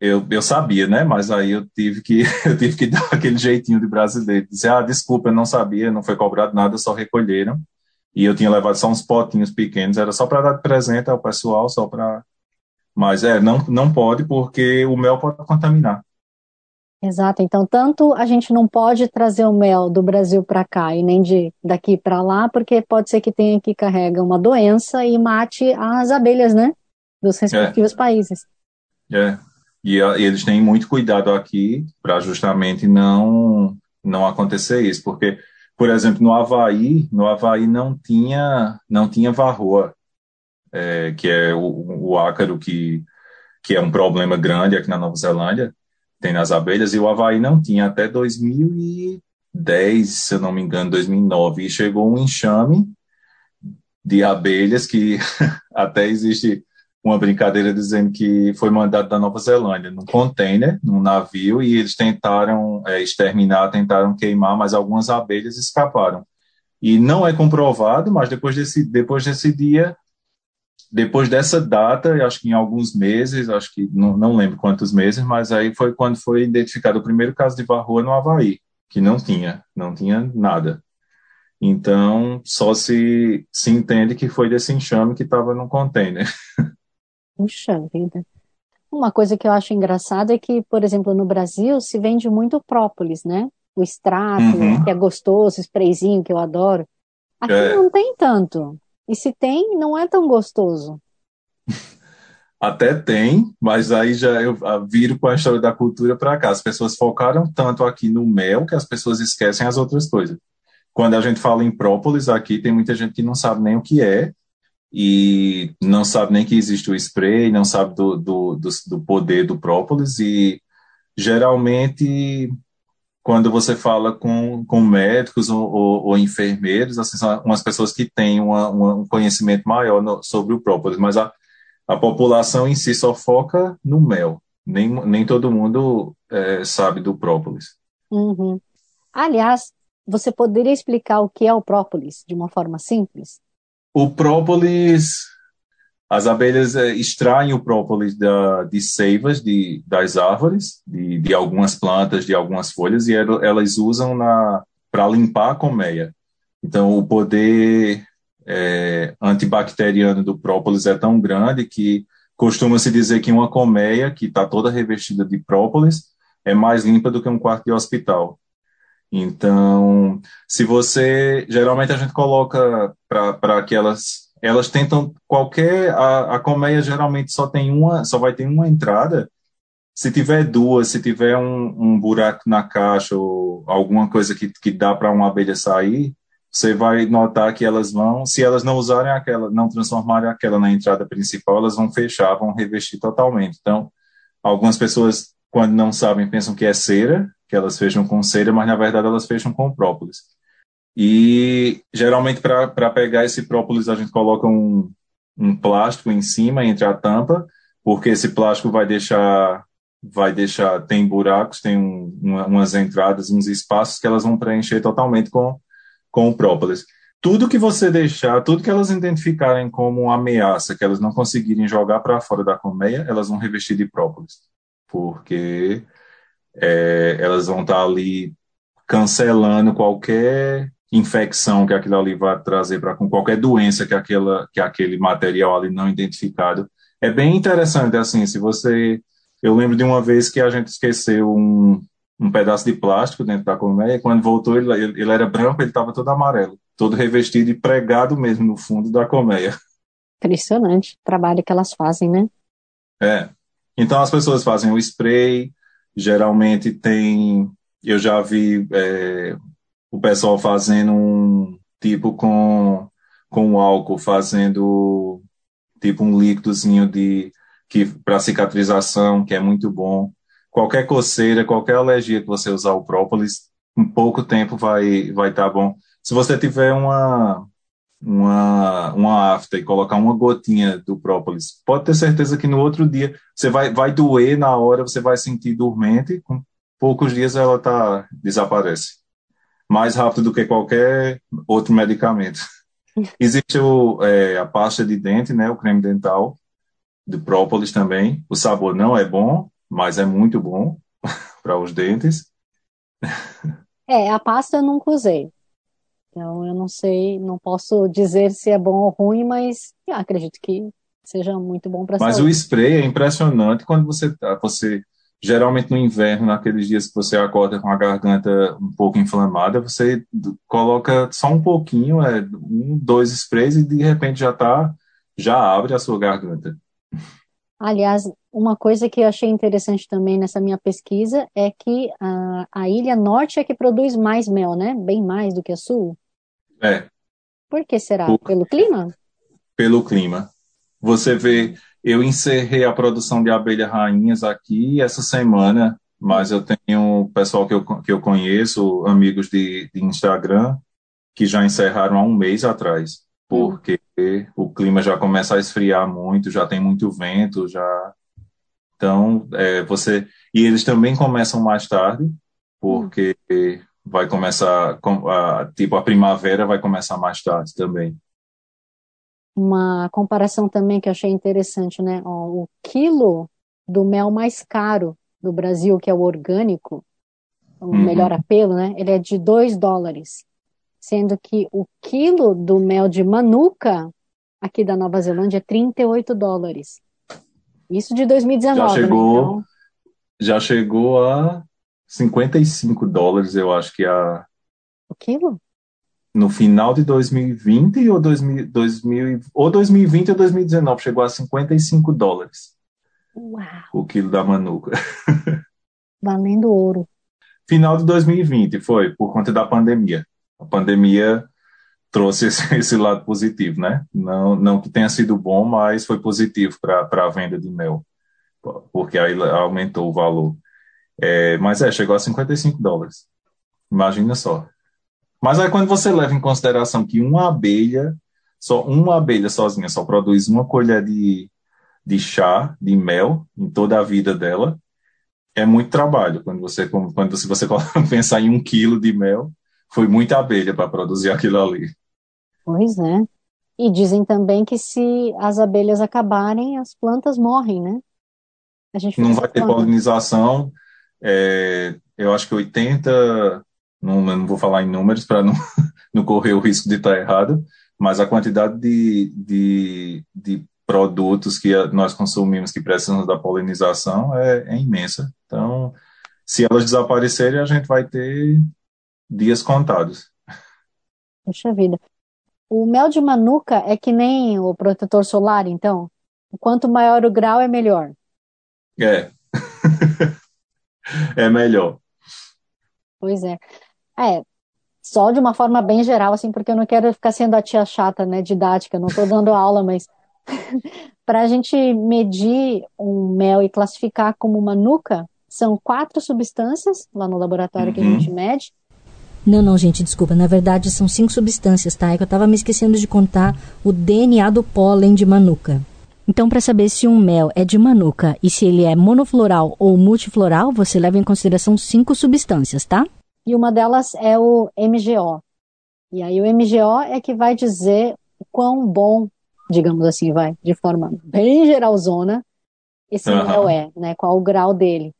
eu, eu sabia, né? Mas aí eu tive que <laughs> eu tive que dar aquele jeitinho de brasileiro, dizer, ah, desculpa, eu não sabia, não foi cobrado nada, só recolheram. E eu tinha levado só uns potinhos pequenos, era só para dar de presente ao pessoal, só para. Mas é, não, não pode, porque o mel pode contaminar. Exato. Então, tanto a gente não pode trazer o mel do Brasil para cá e nem de daqui para lá, porque pode ser que tenha que carrega uma doença e mate as abelhas, né, dos respectivos é. países. É. E, e eles têm muito cuidado aqui para justamente não não acontecer isso, porque, por exemplo, no Havaí, no Havaí não tinha não tinha varroa, é, que é o, o ácaro que que é um problema grande aqui na Nova Zelândia tem nas abelhas, e o Havaí não tinha até 2010, se eu não me engano, 2009, e chegou um enxame de abelhas que <laughs> até existe uma brincadeira dizendo que foi mandado da Nova Zelândia num container, num navio, e eles tentaram é, exterminar, tentaram queimar, mas algumas abelhas escaparam. E não é comprovado, mas depois desse, depois desse dia depois dessa data, acho que em alguns meses, acho que não, não lembro quantos meses, mas aí foi quando foi identificado o primeiro caso de varroa no Havaí, que não tinha, não tinha nada. Então, só se, se entende que foi desse enxame que estava no container. <laughs> Puxa vida. Uma coisa que eu acho engraçada é que, por exemplo, no Brasil se vende muito própolis, né? O extrato, uhum. que é gostoso, sprayzinho que eu adoro. Aqui é. não tem tanto. E se tem, não é tão gostoso. <laughs> Até tem, mas aí já eu viro com a história da cultura para cá. As pessoas focaram tanto aqui no mel que as pessoas esquecem as outras coisas. Quando a gente fala em própolis, aqui tem muita gente que não sabe nem o que é e não sabe nem que existe o spray, não sabe do, do, do, do poder do própolis e geralmente quando você fala com, com médicos ou, ou, ou enfermeiros, assim, são umas pessoas que têm uma, uma, um conhecimento maior no, sobre o própolis, mas a, a população em si só foca no mel. Nem, nem todo mundo é, sabe do própolis. Uhum. Aliás, você poderia explicar o que é o própolis de uma forma simples? O própolis as abelhas é, extraem o própolis da, de seivas de, das árvores, de, de, algumas plantas, de algumas folhas, e elas usam para limpar a colmeia. Então, o poder é, antibacteriano do própolis é tão grande que costuma-se dizer que uma colmeia que está toda revestida de própolis é mais limpa do que um quarto de hospital. Então, se você. Geralmente a gente coloca para aquelas elas tentam qualquer a, a colmeia geralmente só tem uma, só vai ter uma entrada. Se tiver duas, se tiver um, um buraco na caixa ou alguma coisa que, que dá para uma abelha sair, você vai notar que elas vão, se elas não usarem aquela, não transformarem aquela na entrada principal, elas vão fechar, vão revestir totalmente. Então, algumas pessoas, quando não sabem, pensam que é cera, que elas fecham com cera, mas na verdade elas fecham com própolis. E geralmente para pegar esse própolis a gente coloca um, um plástico em cima entre a tampa, porque esse plástico vai deixar vai deixar tem buracos, tem um, uma, umas entradas, uns espaços que elas vão preencher totalmente com com o própolis. Tudo que você deixar, tudo que elas identificarem como ameaça, que elas não conseguirem jogar para fora da colmeia, elas vão revestir de própolis, porque é, elas vão estar tá ali cancelando qualquer infecção que aquilo ali vai trazer para com qualquer doença que aquela que aquele material ali não identificado. É bem interessante assim, se você Eu lembro de uma vez que a gente esqueceu um, um pedaço de plástico dentro da colmeia, e quando voltou ele, ele, ele era branco, ele estava todo amarelo, todo revestido e pregado mesmo no fundo da colmeia. Impressionante o trabalho que elas fazem, né? É. Então as pessoas fazem o spray, geralmente tem, eu já vi é, o pessoal fazendo um tipo com, com álcool, fazendo tipo um líquidozinho de que para cicatrização, que é muito bom. Qualquer coceira, qualquer alergia que você usar o própolis, em pouco tempo vai vai estar tá bom. Se você tiver uma uma, uma afta e colocar uma gotinha do própolis, pode ter certeza que no outro dia você vai, vai doer na hora, você vai sentir dormente, com poucos dias ela tá, desaparece. Mais rápido do que qualquer outro medicamento. <laughs> Existe o, é, a pasta de dente, né, o creme dental, do própolis também. O sabor não é bom, mas é muito bom <laughs> para os dentes. É, a pasta eu nunca usei. Então, eu não sei, não posso dizer se é bom ou ruim, mas acredito que seja muito bom para Mas saúde. o spray é impressionante quando você tá, você geralmente no inverno, naqueles dias que você acorda com a garganta um pouco inflamada, você coloca só um pouquinho, é um, dois sprays e de repente já tá, já abre a sua garganta. Aliás, uma coisa que eu achei interessante também nessa minha pesquisa é que a, a ilha norte é que produz mais mel, né? Bem mais do que a sul. É. Por que será? Por, pelo clima? Pelo clima. Você vê, eu encerrei a produção de abelhas rainhas aqui essa semana, mas eu tenho pessoal que eu, que eu conheço, amigos de, de Instagram, que já encerraram há um mês atrás, porque hum. o clima já começa a esfriar muito, já tem muito vento, já. Então, é, você. E eles também começam mais tarde, porque hum vai começar, tipo, a primavera vai começar mais tarde também. Uma comparação também que eu achei interessante, né? o quilo do mel mais caro do Brasil, que é o orgânico, o uhum. melhor apelo, né? Ele é de 2 dólares. Sendo que o quilo do mel de Manuka, aqui da Nova Zelândia, é 38 dólares. Isso de 2019. Já né? chegou, né? então... já chegou a 55 dólares, eu acho que a. O quilo? No final de 2020 ou, 2000, 2000, ou 2020 ou 2019, chegou a 55 dólares. Uau! O quilo da manuca. <laughs> Valendo ouro. Final de 2020 foi, por conta da pandemia. A pandemia trouxe esse, <laughs> esse lado positivo, né? Não, não que tenha sido bom, mas foi positivo para a venda de mel, porque aí aumentou o valor. É, mas é, chegou a 55 dólares. Imagina só. Mas aí quando você leva em consideração que uma abelha, só uma abelha sozinha só produz uma colher de, de chá, de mel, em toda a vida dela, é muito trabalho. Quando você, quando se você <laughs> pensar em um quilo de mel, foi muita abelha para produzir aquilo ali. Pois é. E dizem também que se as abelhas acabarem, as plantas morrem, né? não vai ter polinização, é, eu acho que 80, não, não vou falar em números para não, <laughs> não correr o risco de estar errado, mas a quantidade de, de, de produtos que nós consumimos que precisam da polinização é, é, imensa. Então, se elas desaparecerem, a gente vai ter dias contados. Puxa vida. O mel de manuka é que nem o protetor solar, então? Quanto maior o grau, é melhor. É. <laughs> é melhor. Pois é. É, só de uma forma bem geral, assim, porque eu não quero ficar sendo a tia chata, né, didática, não estou dando aula, mas <laughs> para a gente medir um mel e classificar como uma nuca, são quatro substâncias lá no laboratório uhum. que a gente uhum. mede. Não, não, gente, desculpa. Na verdade, são cinco substâncias, tá? É que eu estava me esquecendo de contar o DNA do pólen de manuka. Então, para saber se um mel é de manuka e se ele é monofloral ou multifloral, você leva em consideração cinco substâncias, tá? E uma delas é o MGO. E aí o MGO é que vai dizer o quão bom, digamos assim, vai, de forma bem geralzona, esse uhum. mel é, né? Qual o grau dele.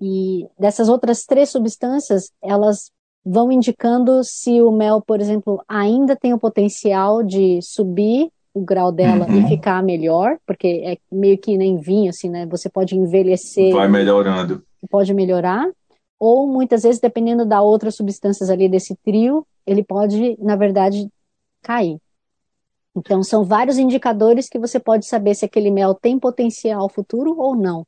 E dessas outras três substâncias, elas vão indicando se o mel, por exemplo, ainda tem o potencial de subir o grau dela uhum. e ficar melhor, porque é meio que nem vinho, assim, né? Você pode envelhecer. Vai melhorando. Pode melhorar. Ou muitas vezes, dependendo da outras substâncias ali desse trio, ele pode, na verdade, cair. Então, são vários indicadores que você pode saber se aquele mel tem potencial futuro ou não.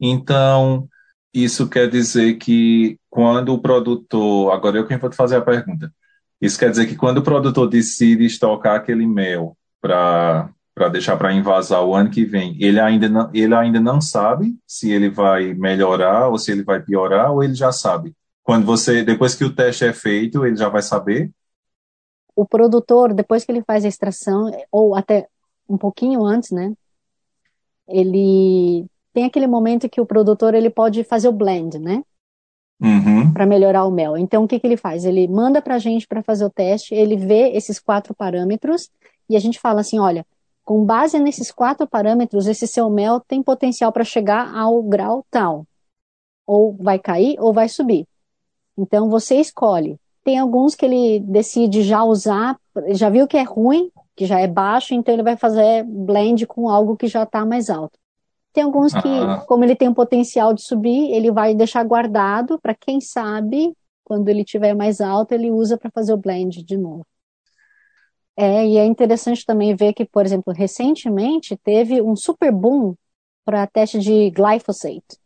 Então, isso quer dizer que quando o produtor. Agora eu quem vou te fazer a pergunta. Isso quer dizer que quando o produtor decide estocar aquele mel para para deixar para invasar o ano que vem, ele ainda, não, ele ainda não sabe se ele vai melhorar ou se ele vai piorar, ou ele já sabe. Quando você, depois que o teste é feito, ele já vai saber? O produtor, depois que ele faz a extração, ou até um pouquinho antes, né? Ele tem aquele momento que o produtor ele pode fazer o blend, né? Uhum. Para melhorar o mel. Então, o que, que ele faz? Ele manda para a gente para fazer o teste, ele vê esses quatro parâmetros e a gente fala assim: olha, com base nesses quatro parâmetros, esse seu mel tem potencial para chegar ao grau tal. Ou vai cair ou vai subir. Então, você escolhe. Tem alguns que ele decide já usar, já viu que é ruim, que já é baixo, então ele vai fazer blend com algo que já está mais alto. Tem alguns que, ah. como ele tem um potencial de subir, ele vai deixar guardado para quem sabe, quando ele tiver mais alto, ele usa para fazer o blend de novo. É, e é interessante também ver que, por exemplo, recentemente teve um super boom para teste de glyphosate.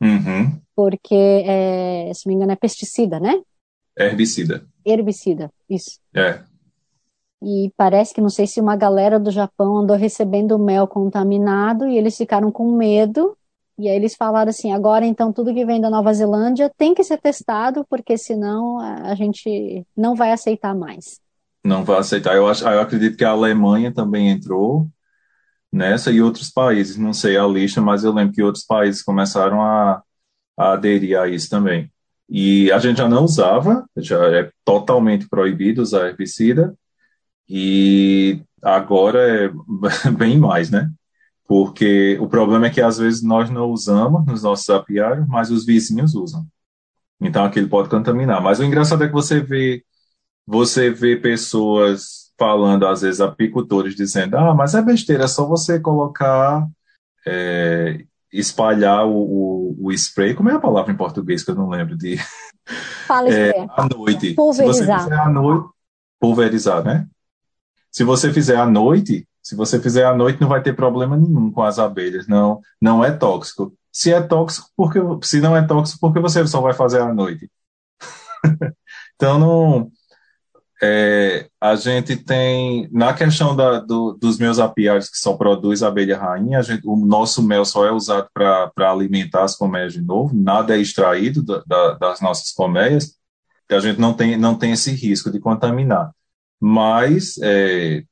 Uhum. Porque, é, se não me engano, é pesticida, né? Herbicida. Herbicida, isso. É. E parece que não sei se uma galera do Japão andou recebendo mel contaminado e eles ficaram com medo. E aí eles falaram assim: agora então tudo que vem da Nova Zelândia tem que ser testado, porque senão a gente não vai aceitar mais. Não vai aceitar. Eu, acho, eu acredito que a Alemanha também entrou nessa e outros países. Não sei a lista, mas eu lembro que outros países começaram a, a aderir a isso também. E a gente já não usava, já é totalmente proibido usar herbicida, e agora é <laughs> bem mais, né? Porque o problema é que às vezes nós não usamos nos nossos apiários, mas os vizinhos usam. Então aquilo pode contaminar. Mas o engraçado é que você vê, você vê pessoas falando, às vezes, apicultores dizendo, ah, mas é besteira, é só você colocar, é, espalhar o, o, o, spray, como é a palavra em português que eu não lembro de... Fala <laughs> é, à noite. Pulverizar. Se você fizer à noite, pulverizar, né? Se você fizer à noite, se você fizer à noite, não vai ter problema nenhum com as abelhas. Não, não é tóxico. Se é tóxico, porque se não é tóxico, porque você só vai fazer à noite. <laughs> então não. É, a gente tem na questão da, do, dos meus apiários que só produz abelha rainha, gente, o nosso mel só é usado para alimentar as colmeias de novo, nada é extraído da, da, das nossas colmeias, a gente não tem, não tem esse risco de contaminar mas é,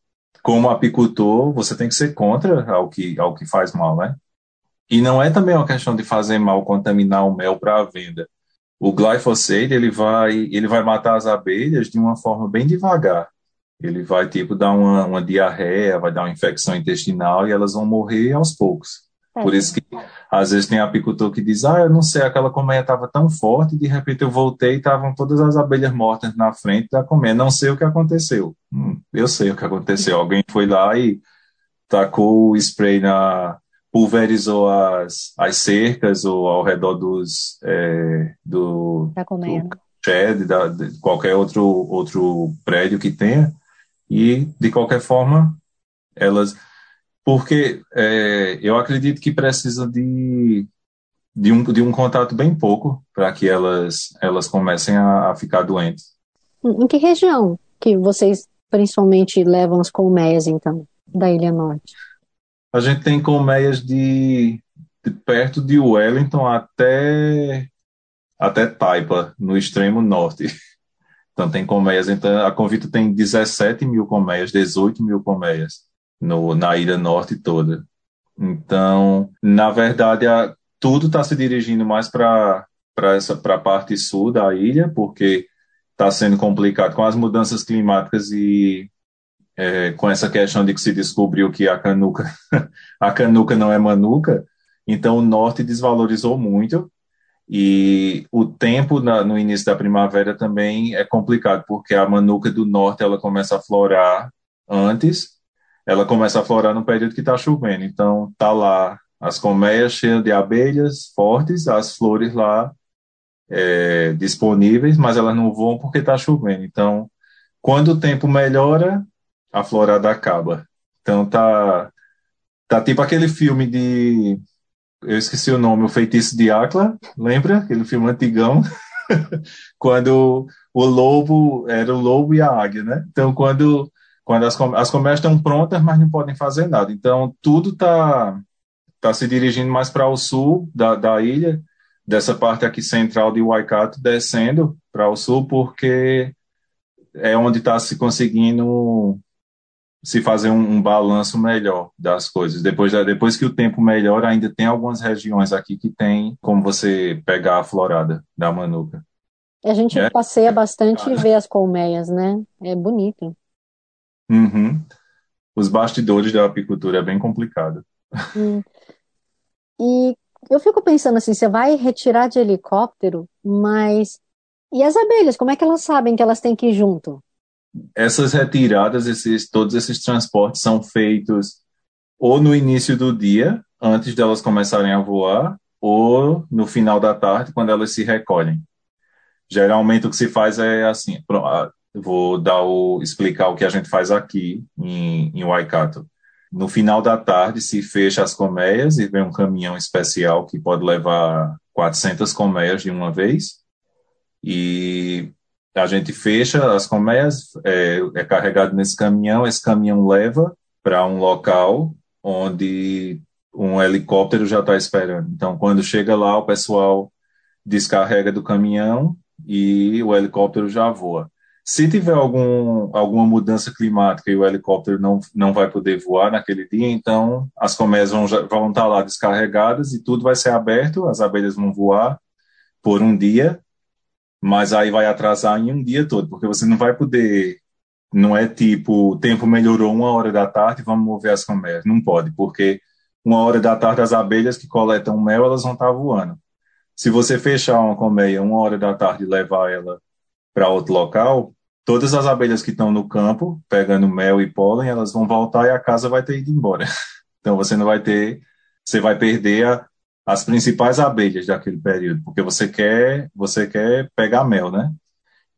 como apicultor, você tem que ser contra ao que, ao que faz mal, né? E não é também uma questão de fazer mal, contaminar o mel para a venda. O glyphosate, ele vai, ele vai matar as abelhas de uma forma bem devagar. Ele vai, tipo, dar uma, uma diarreia, vai dar uma infecção intestinal e elas vão morrer aos poucos. Por isso que às vezes tem apicultor que diz, ah, eu não sei, aquela colmeia estava tão forte, de repente eu voltei e estavam todas as abelhas mortas na frente da colmeia. Não sei o que aconteceu. Hum, eu sei o que aconteceu. Alguém foi lá e tacou o spray na. pulverizou as, as cercas ou ao redor dos. É, do, da colmeia. Do shed, da, de qualquer outro, outro prédio que tenha. E, de qualquer forma, elas porque é, eu acredito que precisa de, de, um, de um contato bem pouco para que elas, elas comecem a, a, ficar doentes. Em que região que vocês principalmente levam as colmeias, então, da Ilha Norte? A gente tem colmeias de, de perto de Wellington até, até Taipa, no extremo norte. <laughs> Então tem colmeias, então a Convito tem 17 mil colmeias, 18 mil colmeias no, na ilha norte toda. Então, na verdade, a, tudo está se dirigindo mais para essa para a parte sul da ilha, porque está sendo complicado com as mudanças climáticas e é, com essa questão de que se descobriu que a canuca <laughs> a canuca não é manuca, então o norte desvalorizou muito e o tempo na, no início da primavera também é complicado porque a manuca do norte ela começa a florar antes ela começa a florar no período que está chovendo. Então, tá lá as colmeias cheias de abelhas fortes, as flores lá é, disponíveis, mas elas não voam porque está chovendo. Então, quando o tempo melhora, a florada acaba. Então, tá, tá tipo aquele filme de. Eu esqueci o nome, O Feitiço de Acla, lembra? Aquele filme antigão. <laughs> quando o lobo era o lobo e a águia, né? Então, quando quando as, as comércios estão prontas, mas não podem fazer nada. Então, tudo está tá se dirigindo mais para o sul da, da ilha, dessa parte aqui central de Waikato, descendo para o sul, porque é onde está se conseguindo se fazer um, um, balanço melhor das coisas. Depois, depois que o tempo melhora, ainda tem algumas regiões aqui que tem como você pegar a florada da manuca. A gente é? passeia bastante e vê as colmeias, né? É bonito. Uhum. Os bastidores da apicultura é bem complicado. Hum. E eu fico pensando assim, você vai retirar de helicóptero, mas e as abelhas, como é que elas sabem que elas têm que ir junto? Essas retiradas, esses, todos esses transportes são feitos ou no início do dia, antes delas começarem a voar, ou no final da tarde, quando elas se recolhem. Geralmente o que se faz é assim, vou dar o, explicar o que a gente faz aqui em, em Waikato. No final da tarde se fecha as colmeias e vem um caminhão especial que pode levar 400 colmeias de uma vez. E a gente fecha as colmeias, é, é carregado nesse caminhão, esse caminhão leva para um local onde um helicóptero já está esperando. Então, quando chega lá, o pessoal descarrega do caminhão e o helicóptero já voa. Se tiver algum, alguma mudança climática e o helicóptero não, não vai poder voar naquele dia, então as colmeias vão, vão estar lá descarregadas e tudo vai ser aberto, as abelhas vão voar por um dia, mas aí vai atrasar em um dia todo, porque você não vai poder. Não é tipo, o tempo melhorou uma hora da tarde, vamos mover as colmeias. Não pode, porque uma hora da tarde as abelhas que coletam mel, elas vão estar voando. Se você fechar uma colmeia uma hora da tarde e levar ela para outro local, todas as abelhas que estão no campo, pegando mel e pólen, elas vão voltar e a casa vai ter ido embora. <laughs> Então você não vai ter, você vai perder a, as principais abelhas daquele período, porque você quer, você quer pegar mel, né?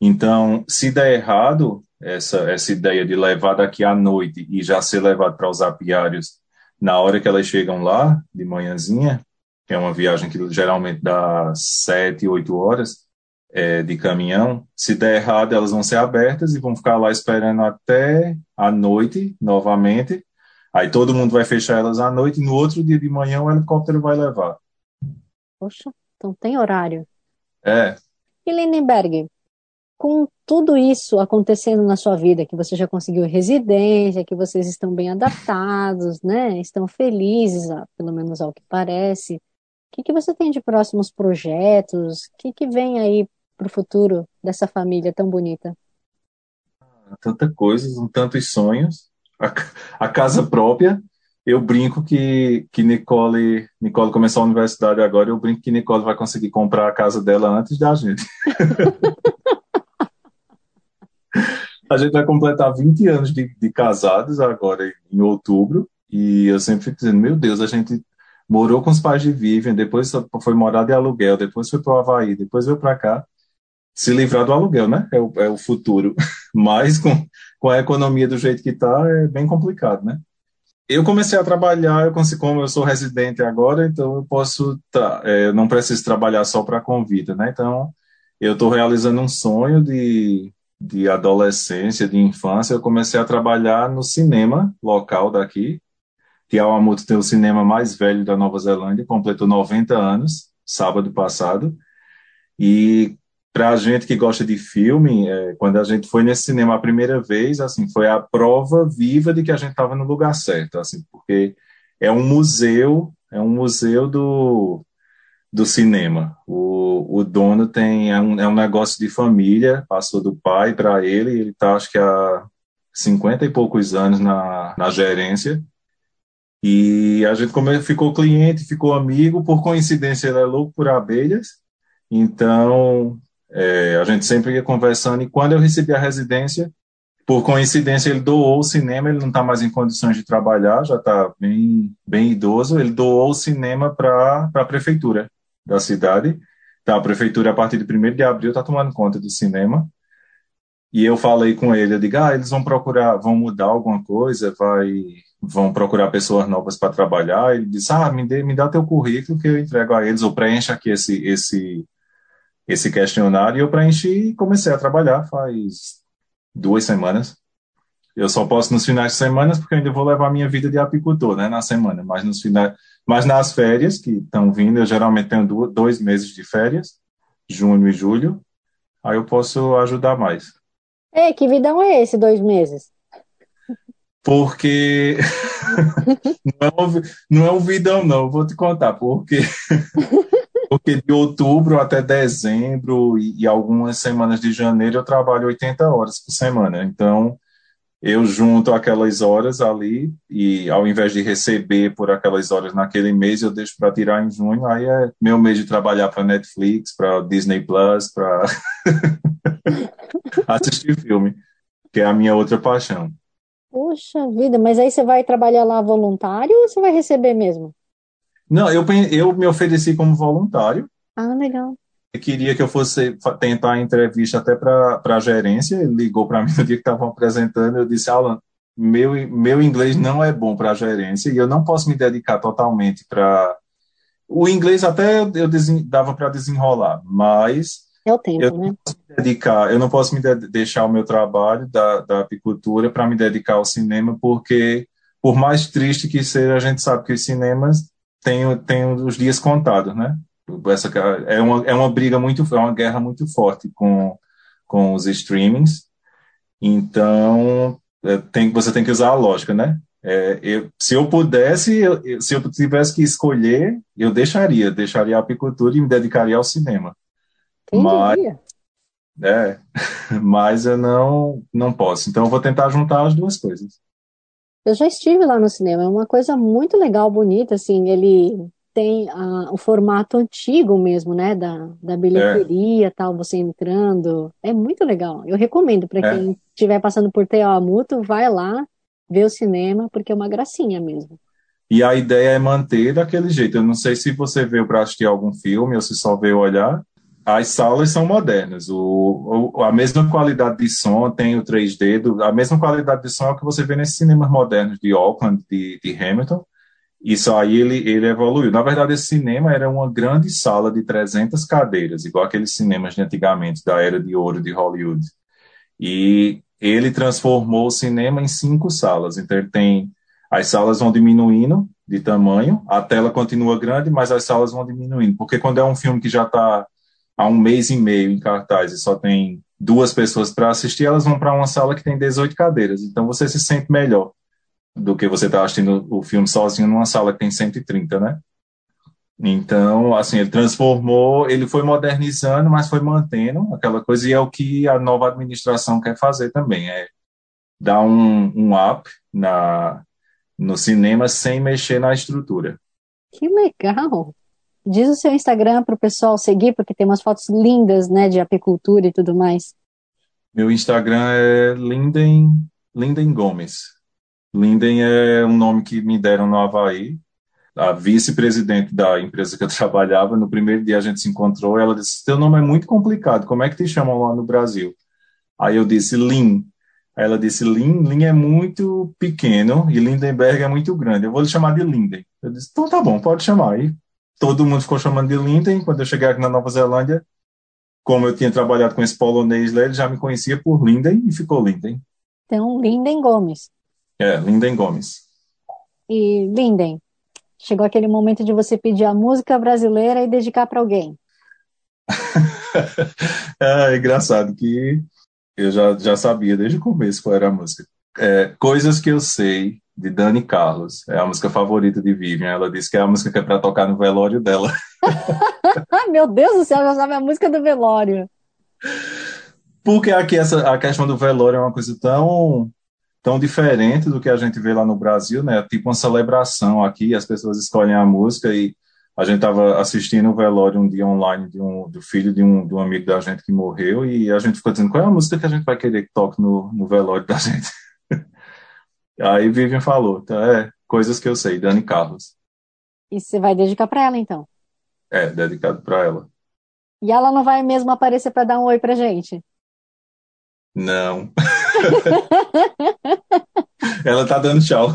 Então, se der errado essa essa ideia de levar daqui à noite e já ser levado para os apiários na hora que elas chegam lá, de manhãzinha, que é uma viagem que geralmente dá sete, oito horas, é, de caminhão, se der errado, elas vão ser abertas e vão ficar lá esperando até a noite, novamente. Aí todo mundo vai fechar elas à noite e no outro dia de manhã o helicóptero vai levar. Poxa, então tem horário. É. E Lindenberg, com tudo isso acontecendo na sua vida, que você já conseguiu residência, que vocês estão bem adaptados, né? Estão felizes, pelo menos ao que parece. O que, que você tem de próximos projetos? O que, que vem aí para o futuro dessa família tão bonita? Tanta coisas, um tantos sonhos. A, a, casa própria. Eu brinco que, que Nicole, Nicole começou a universidade agora, eu brinco que Nicole vai conseguir comprar a casa dela antes da gente. <laughs> a gente vai completar 20 anos de, de casados agora em outubro, e eu sempre fico dizendo, meu Deus, a gente morou com os pais de Vivian, depois foi morar de aluguel, depois foi para o Havaí, depois veio para cá se livrar do aluguel, né? É o, é o futuro. <laughs> Mas com, com a economia do jeito que está, é bem complicado, né? Eu comecei a trabalhar, eu consigo, como eu sou residente agora, então eu posso, tá, é, não preciso trabalhar só para convida, né? Então eu estou realizando um sonho de, de adolescência, de infância. Eu comecei a trabalhar no cinema local daqui. Tiauamuto tem o cinema mais velho da Nova Zelândia, completou 90 anos, sábado passado. E para a gente que gosta de filme, é, quando a gente foi nesse cinema a primeira vez, assim, foi a prova viva de que a gente estava no lugar certo, assim, porque é um museu, é um museu do, do cinema. O, o dono tem é um, é um negócio de família, passou do pai para ele, ele está acho que há 50 e poucos anos na, na gerência. E a gente ficou cliente, ficou amigo, por coincidência ele é louco por abelhas, então é, a gente sempre ia conversando, e quando eu recebi a residência, por coincidência, ele doou o cinema, ele não está mais em condições de trabalhar, já está bem, bem idoso, ele doou o cinema para a prefeitura da cidade. Então, a prefeitura, a partir de 1 de abril, está tomando conta do cinema. E eu falei com ele, eu digo, ah, eles vão procurar, vão mudar alguma coisa, vai, vão procurar pessoas novas para trabalhar. Ele disse, ah, me, dê, me dá teu currículo que eu entrego a eles, ou preencha aqui esse, esse, esse questionário. E eu preenchi e comecei a trabalhar faz duas semanas. Eu só posso nos finais de semana porque eu ainda vou levar a minha vida de apicultor, né, na semana. Mas nos finais, mas nas férias que estão vindo, eu geralmente tenho dois meses de férias, junho e julho. Aí eu posso ajudar mais. Ei, que vidão é esse, dois meses? Porque <laughs> não, é um, não é um vidão, não, vou te contar, porque <laughs> porque de outubro até dezembro e, e, algumas semanas de janeiro eu trabalho 80 horas por semana. Então, eu junto aquelas horas ali e ao invés de receber por aquelas horas naquele mês, eu deixo para tirar em junho. Aí é meu mês de trabalhar para Netflix, para Disney Plus, para <laughs> assistir filme, que é a minha outra paixão. Poxa vida, mas aí você vai trabalhar lá voluntário ou você vai receber mesmo? Não, eu, eu me ofereci como voluntário. Ah, legal. Eu queria que eu fosse tentar a entrevista até para a gerência. Ele ligou para <laughs> mim no dia que estavam apresentando. Eu disse, Alan, meu, meu inglês não é bom para a gerência e eu não posso me dedicar totalmente para. O inglês até eu, eu dava para desenrolar, mas. É o tempo, eu né? dedicar, eu não posso me de deixar o meu trabalho da, da apicultura para me dedicar ao cinema, porque, por mais triste que seja, a gente sabe que os cinemas tem, tem os dias contados, né? Essa, é, uma, é uma briga muito, é uma guerra muito forte com, com os streamings. Então, é, tem, você tem que usar a lógica, né? É, eu, se eu pudesse, eu, se eu tivesse que escolher, eu deixaria, deixaria a apicultura e me dedicaria ao cinema. Quem mas, é, <laughs> mas eu não, não posso. Então, eu vou tentar juntar as duas coisas. Eu já estive lá no cinema, é uma coisa muito legal, bonita, assim, ele tem uh, o formato antigo mesmo, né, da, da bilheteria, é. tal, você entrando, é muito legal. Eu recomendo para é. quem estiver passando por Teoamuto, vai lá ver o cinema, porque é uma gracinha mesmo. E a ideia é manter daquele jeito. Eu não sei se você veio para assistir algum filme ou se só veio olhar, as salas são modernas. O, o, a mesma qualidade de som tem o 3D, do, a mesma qualidade de som é o que você vê nesses cinemas modernos de Auckland, de, de Hamilton. Isso aí ele, ele evoluiu. Na verdade, esse cinema era uma grande sala de 300 cadeiras, igual aqueles cinemas de antigamente, da era de ouro de Hollywood. E ele transformou o cinema em cinco salas. Então, ele tem. As salas vão diminuindo de tamanho, a tela continua grande, mas as salas vão diminuindo. Porque quando é um filme que já está há um mês e meio em cartaz e só tem duas pessoas para assistir, elas vão para uma sala que tem 18 cadeiras. Então você se sente melhor do que você está assistindo o filme sozinho numa sala que tem 130, né? Então, assim, ele transformou, ele foi modernizando, mas foi mantendo aquela coisa, e é o que a nova administração quer fazer também, é dar um, um up na, no cinema sem mexer na estrutura. Que legal! Diz o seu Instagram para o pessoal seguir, porque tem umas fotos lindas, né, de apicultura e tudo mais. Meu Instagram é Linden, Linden Gomes. Linden é um nome que me deram no Havaí. A vice-presidente da empresa que eu <laughs> trabalhava, no primeiro dia a gente se encontrou, ela disse: Seu nome é muito complicado, como é que te chamam lá no Brasil? Aí eu disse: Lin. Aí ela disse: Lin, Lin é muito pequeno e Lindenberg é muito grande. Eu vou lhe chamar de Linden. Eu disse: Então tá bom, pode chamar. Aí todo mundo ficou chamando de Linden. Quando eu cheguei aqui na Nova Zelândia, como eu tinha trabalhado com esse polonês lá, ele já me conhecia por Linden e ficou Linden. Então, Linden Gomes. É, Linden Gomes. E, Linden, chegou aquele momento de você pedir a música brasileira e dedicar para alguém. é, <laughs> é engraçado que eu já, já sabia desde o começo qual era a música. É, coisas que eu sei de Dani Carlos. É a música favorita de Vivian. Ela disse que é a música que é para tocar no velório dela. <laughs> Meu Deus do céu, já sabe a música do velório. Porque aqui essa, a questão do velório é uma coisa tão tão diferente do que a gente vê lá no Brasil, né? Tipo uma celebração aqui, as pessoas escolhem a música e a gente estava assistindo o velório um dia online de um, do filho de um, de um amigo da gente que morreu e a gente ficou dizendo qual é a música que a gente vai querer que toque no, no velório da gente. Aí Vivian falou, então, é, coisas que eu sei, Dani Carlos. E você vai dedicar para ela, então? É, dedicado para ela. E ela não vai mesmo aparecer para dar um oi pra gente? Não. <laughs> ela tá dando tchau.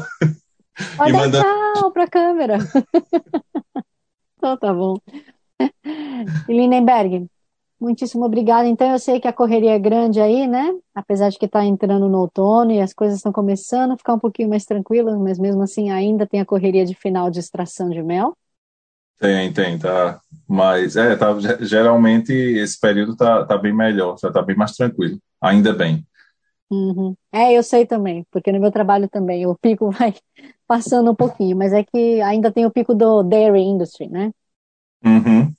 Pode e mandando... tchau pra câmera. <laughs> então tá bom. E Lindenberg, muitíssimo obrigada. Então, eu sei que a correria é grande aí, né? Apesar de que está entrando no outono e as coisas estão começando a ficar um pouquinho mais tranquilas, mas mesmo assim ainda tem a correria de final de extração de mel. Tem, tem, tá. Mas é, tá, geralmente esse período tá, tá bem melhor, já tá bem mais tranquilo. Ainda bem. Uhum. É, eu sei também, porque no meu trabalho também o pico <laughs> vai passando um pouquinho, mas é que ainda tem o pico do dairy industry, né? Uhum.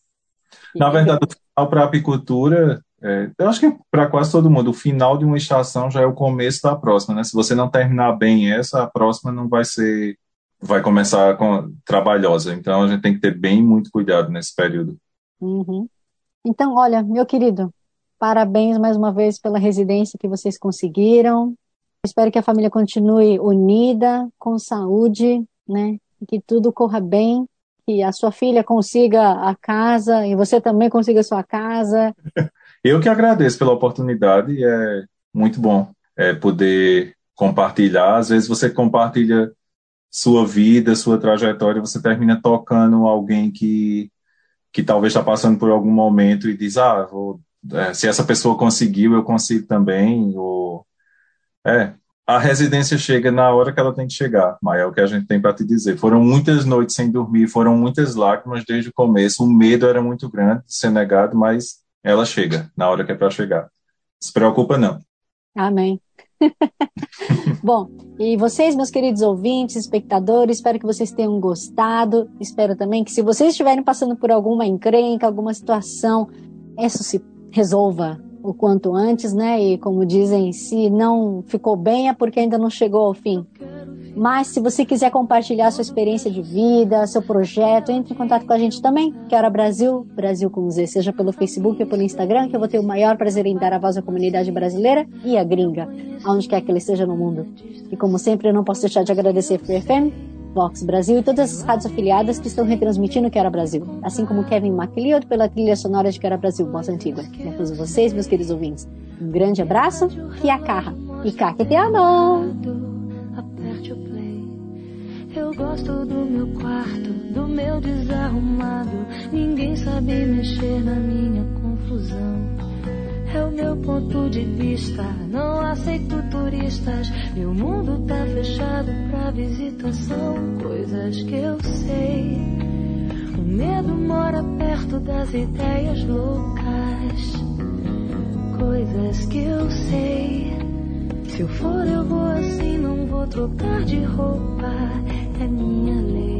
Na verdade, o final para a apicultura, é, eu acho que para quase todo mundo, o final de uma estação já é o começo da próxima, né? Se você não terminar bem essa, a próxima não vai ser, vai começar com, trabalhosa. Então a gente tem que ter bem muito cuidado nesse período. Uhum. Então, olha, meu querido, Parabéns mais uma vez pela residência que vocês conseguiram. Espero que a família continue unida, com saúde, né? Que tudo corra bem, que a sua filha consiga a casa e você também consiga a sua casa. <laughs> Eu que agradeço pela oportunidade, é muito bom é, poder compartilhar. Às vezes você compartilha sua vida, sua trajetória, você termina tocando alguém que, que talvez está passando por algum momento e diz, ah, vou é, se essa pessoa conseguiu, eu consigo também. Ou, é, a residência chega na hora que ela tem que chegar, mas é o que a gente tem para te dizer. Foram muitas noites sem dormir, foram muitas lágrimas desde o começo. O medo era muito grande de ser negado, mas ela chega na hora que é para chegar. Se preocupa não. Amém. <laughs> Bom, e vocês, meus queridos ouvintes, espectadores, espero que vocês tenham gostado. Espero também que, se vocês estiverem passando por alguma encrenca, alguma situação, isso se resolva o quanto antes, né? E como dizem, se não ficou bem é porque ainda não chegou ao fim. Mas se você quiser compartilhar sua experiência de vida, seu projeto, entre em contato com a gente também. Quero Brasil, Brasil com Z, seja pelo Facebook ou pelo Instagram, que eu vou ter o maior prazer em dar a voz à comunidade brasileira e à gringa, aonde quer que ele esteja no mundo. E como sempre, eu não posso deixar de agradecer a FM Vox Brasil e todas as rádios afiliadas que estão retransmitindo Quero Brasil, assim como Kevin MacLeod pela trilha sonora de Quero Brasil, Voz Antiga. E a todos vocês, meus queridos ouvintes, um grande abraço e a carra. E cá que te amo! Eu gosto do meu quarto, do meu desarrumado. Ninguém sabe mexer na minha confusão é o meu ponto de vista. Não aceito turistas, meu mundo tá fechado pra visitação. Coisas que eu sei. O medo mora perto das ideias loucas. Coisas que eu sei. Se eu for, eu vou assim, não vou trocar de roupa. É minha lei.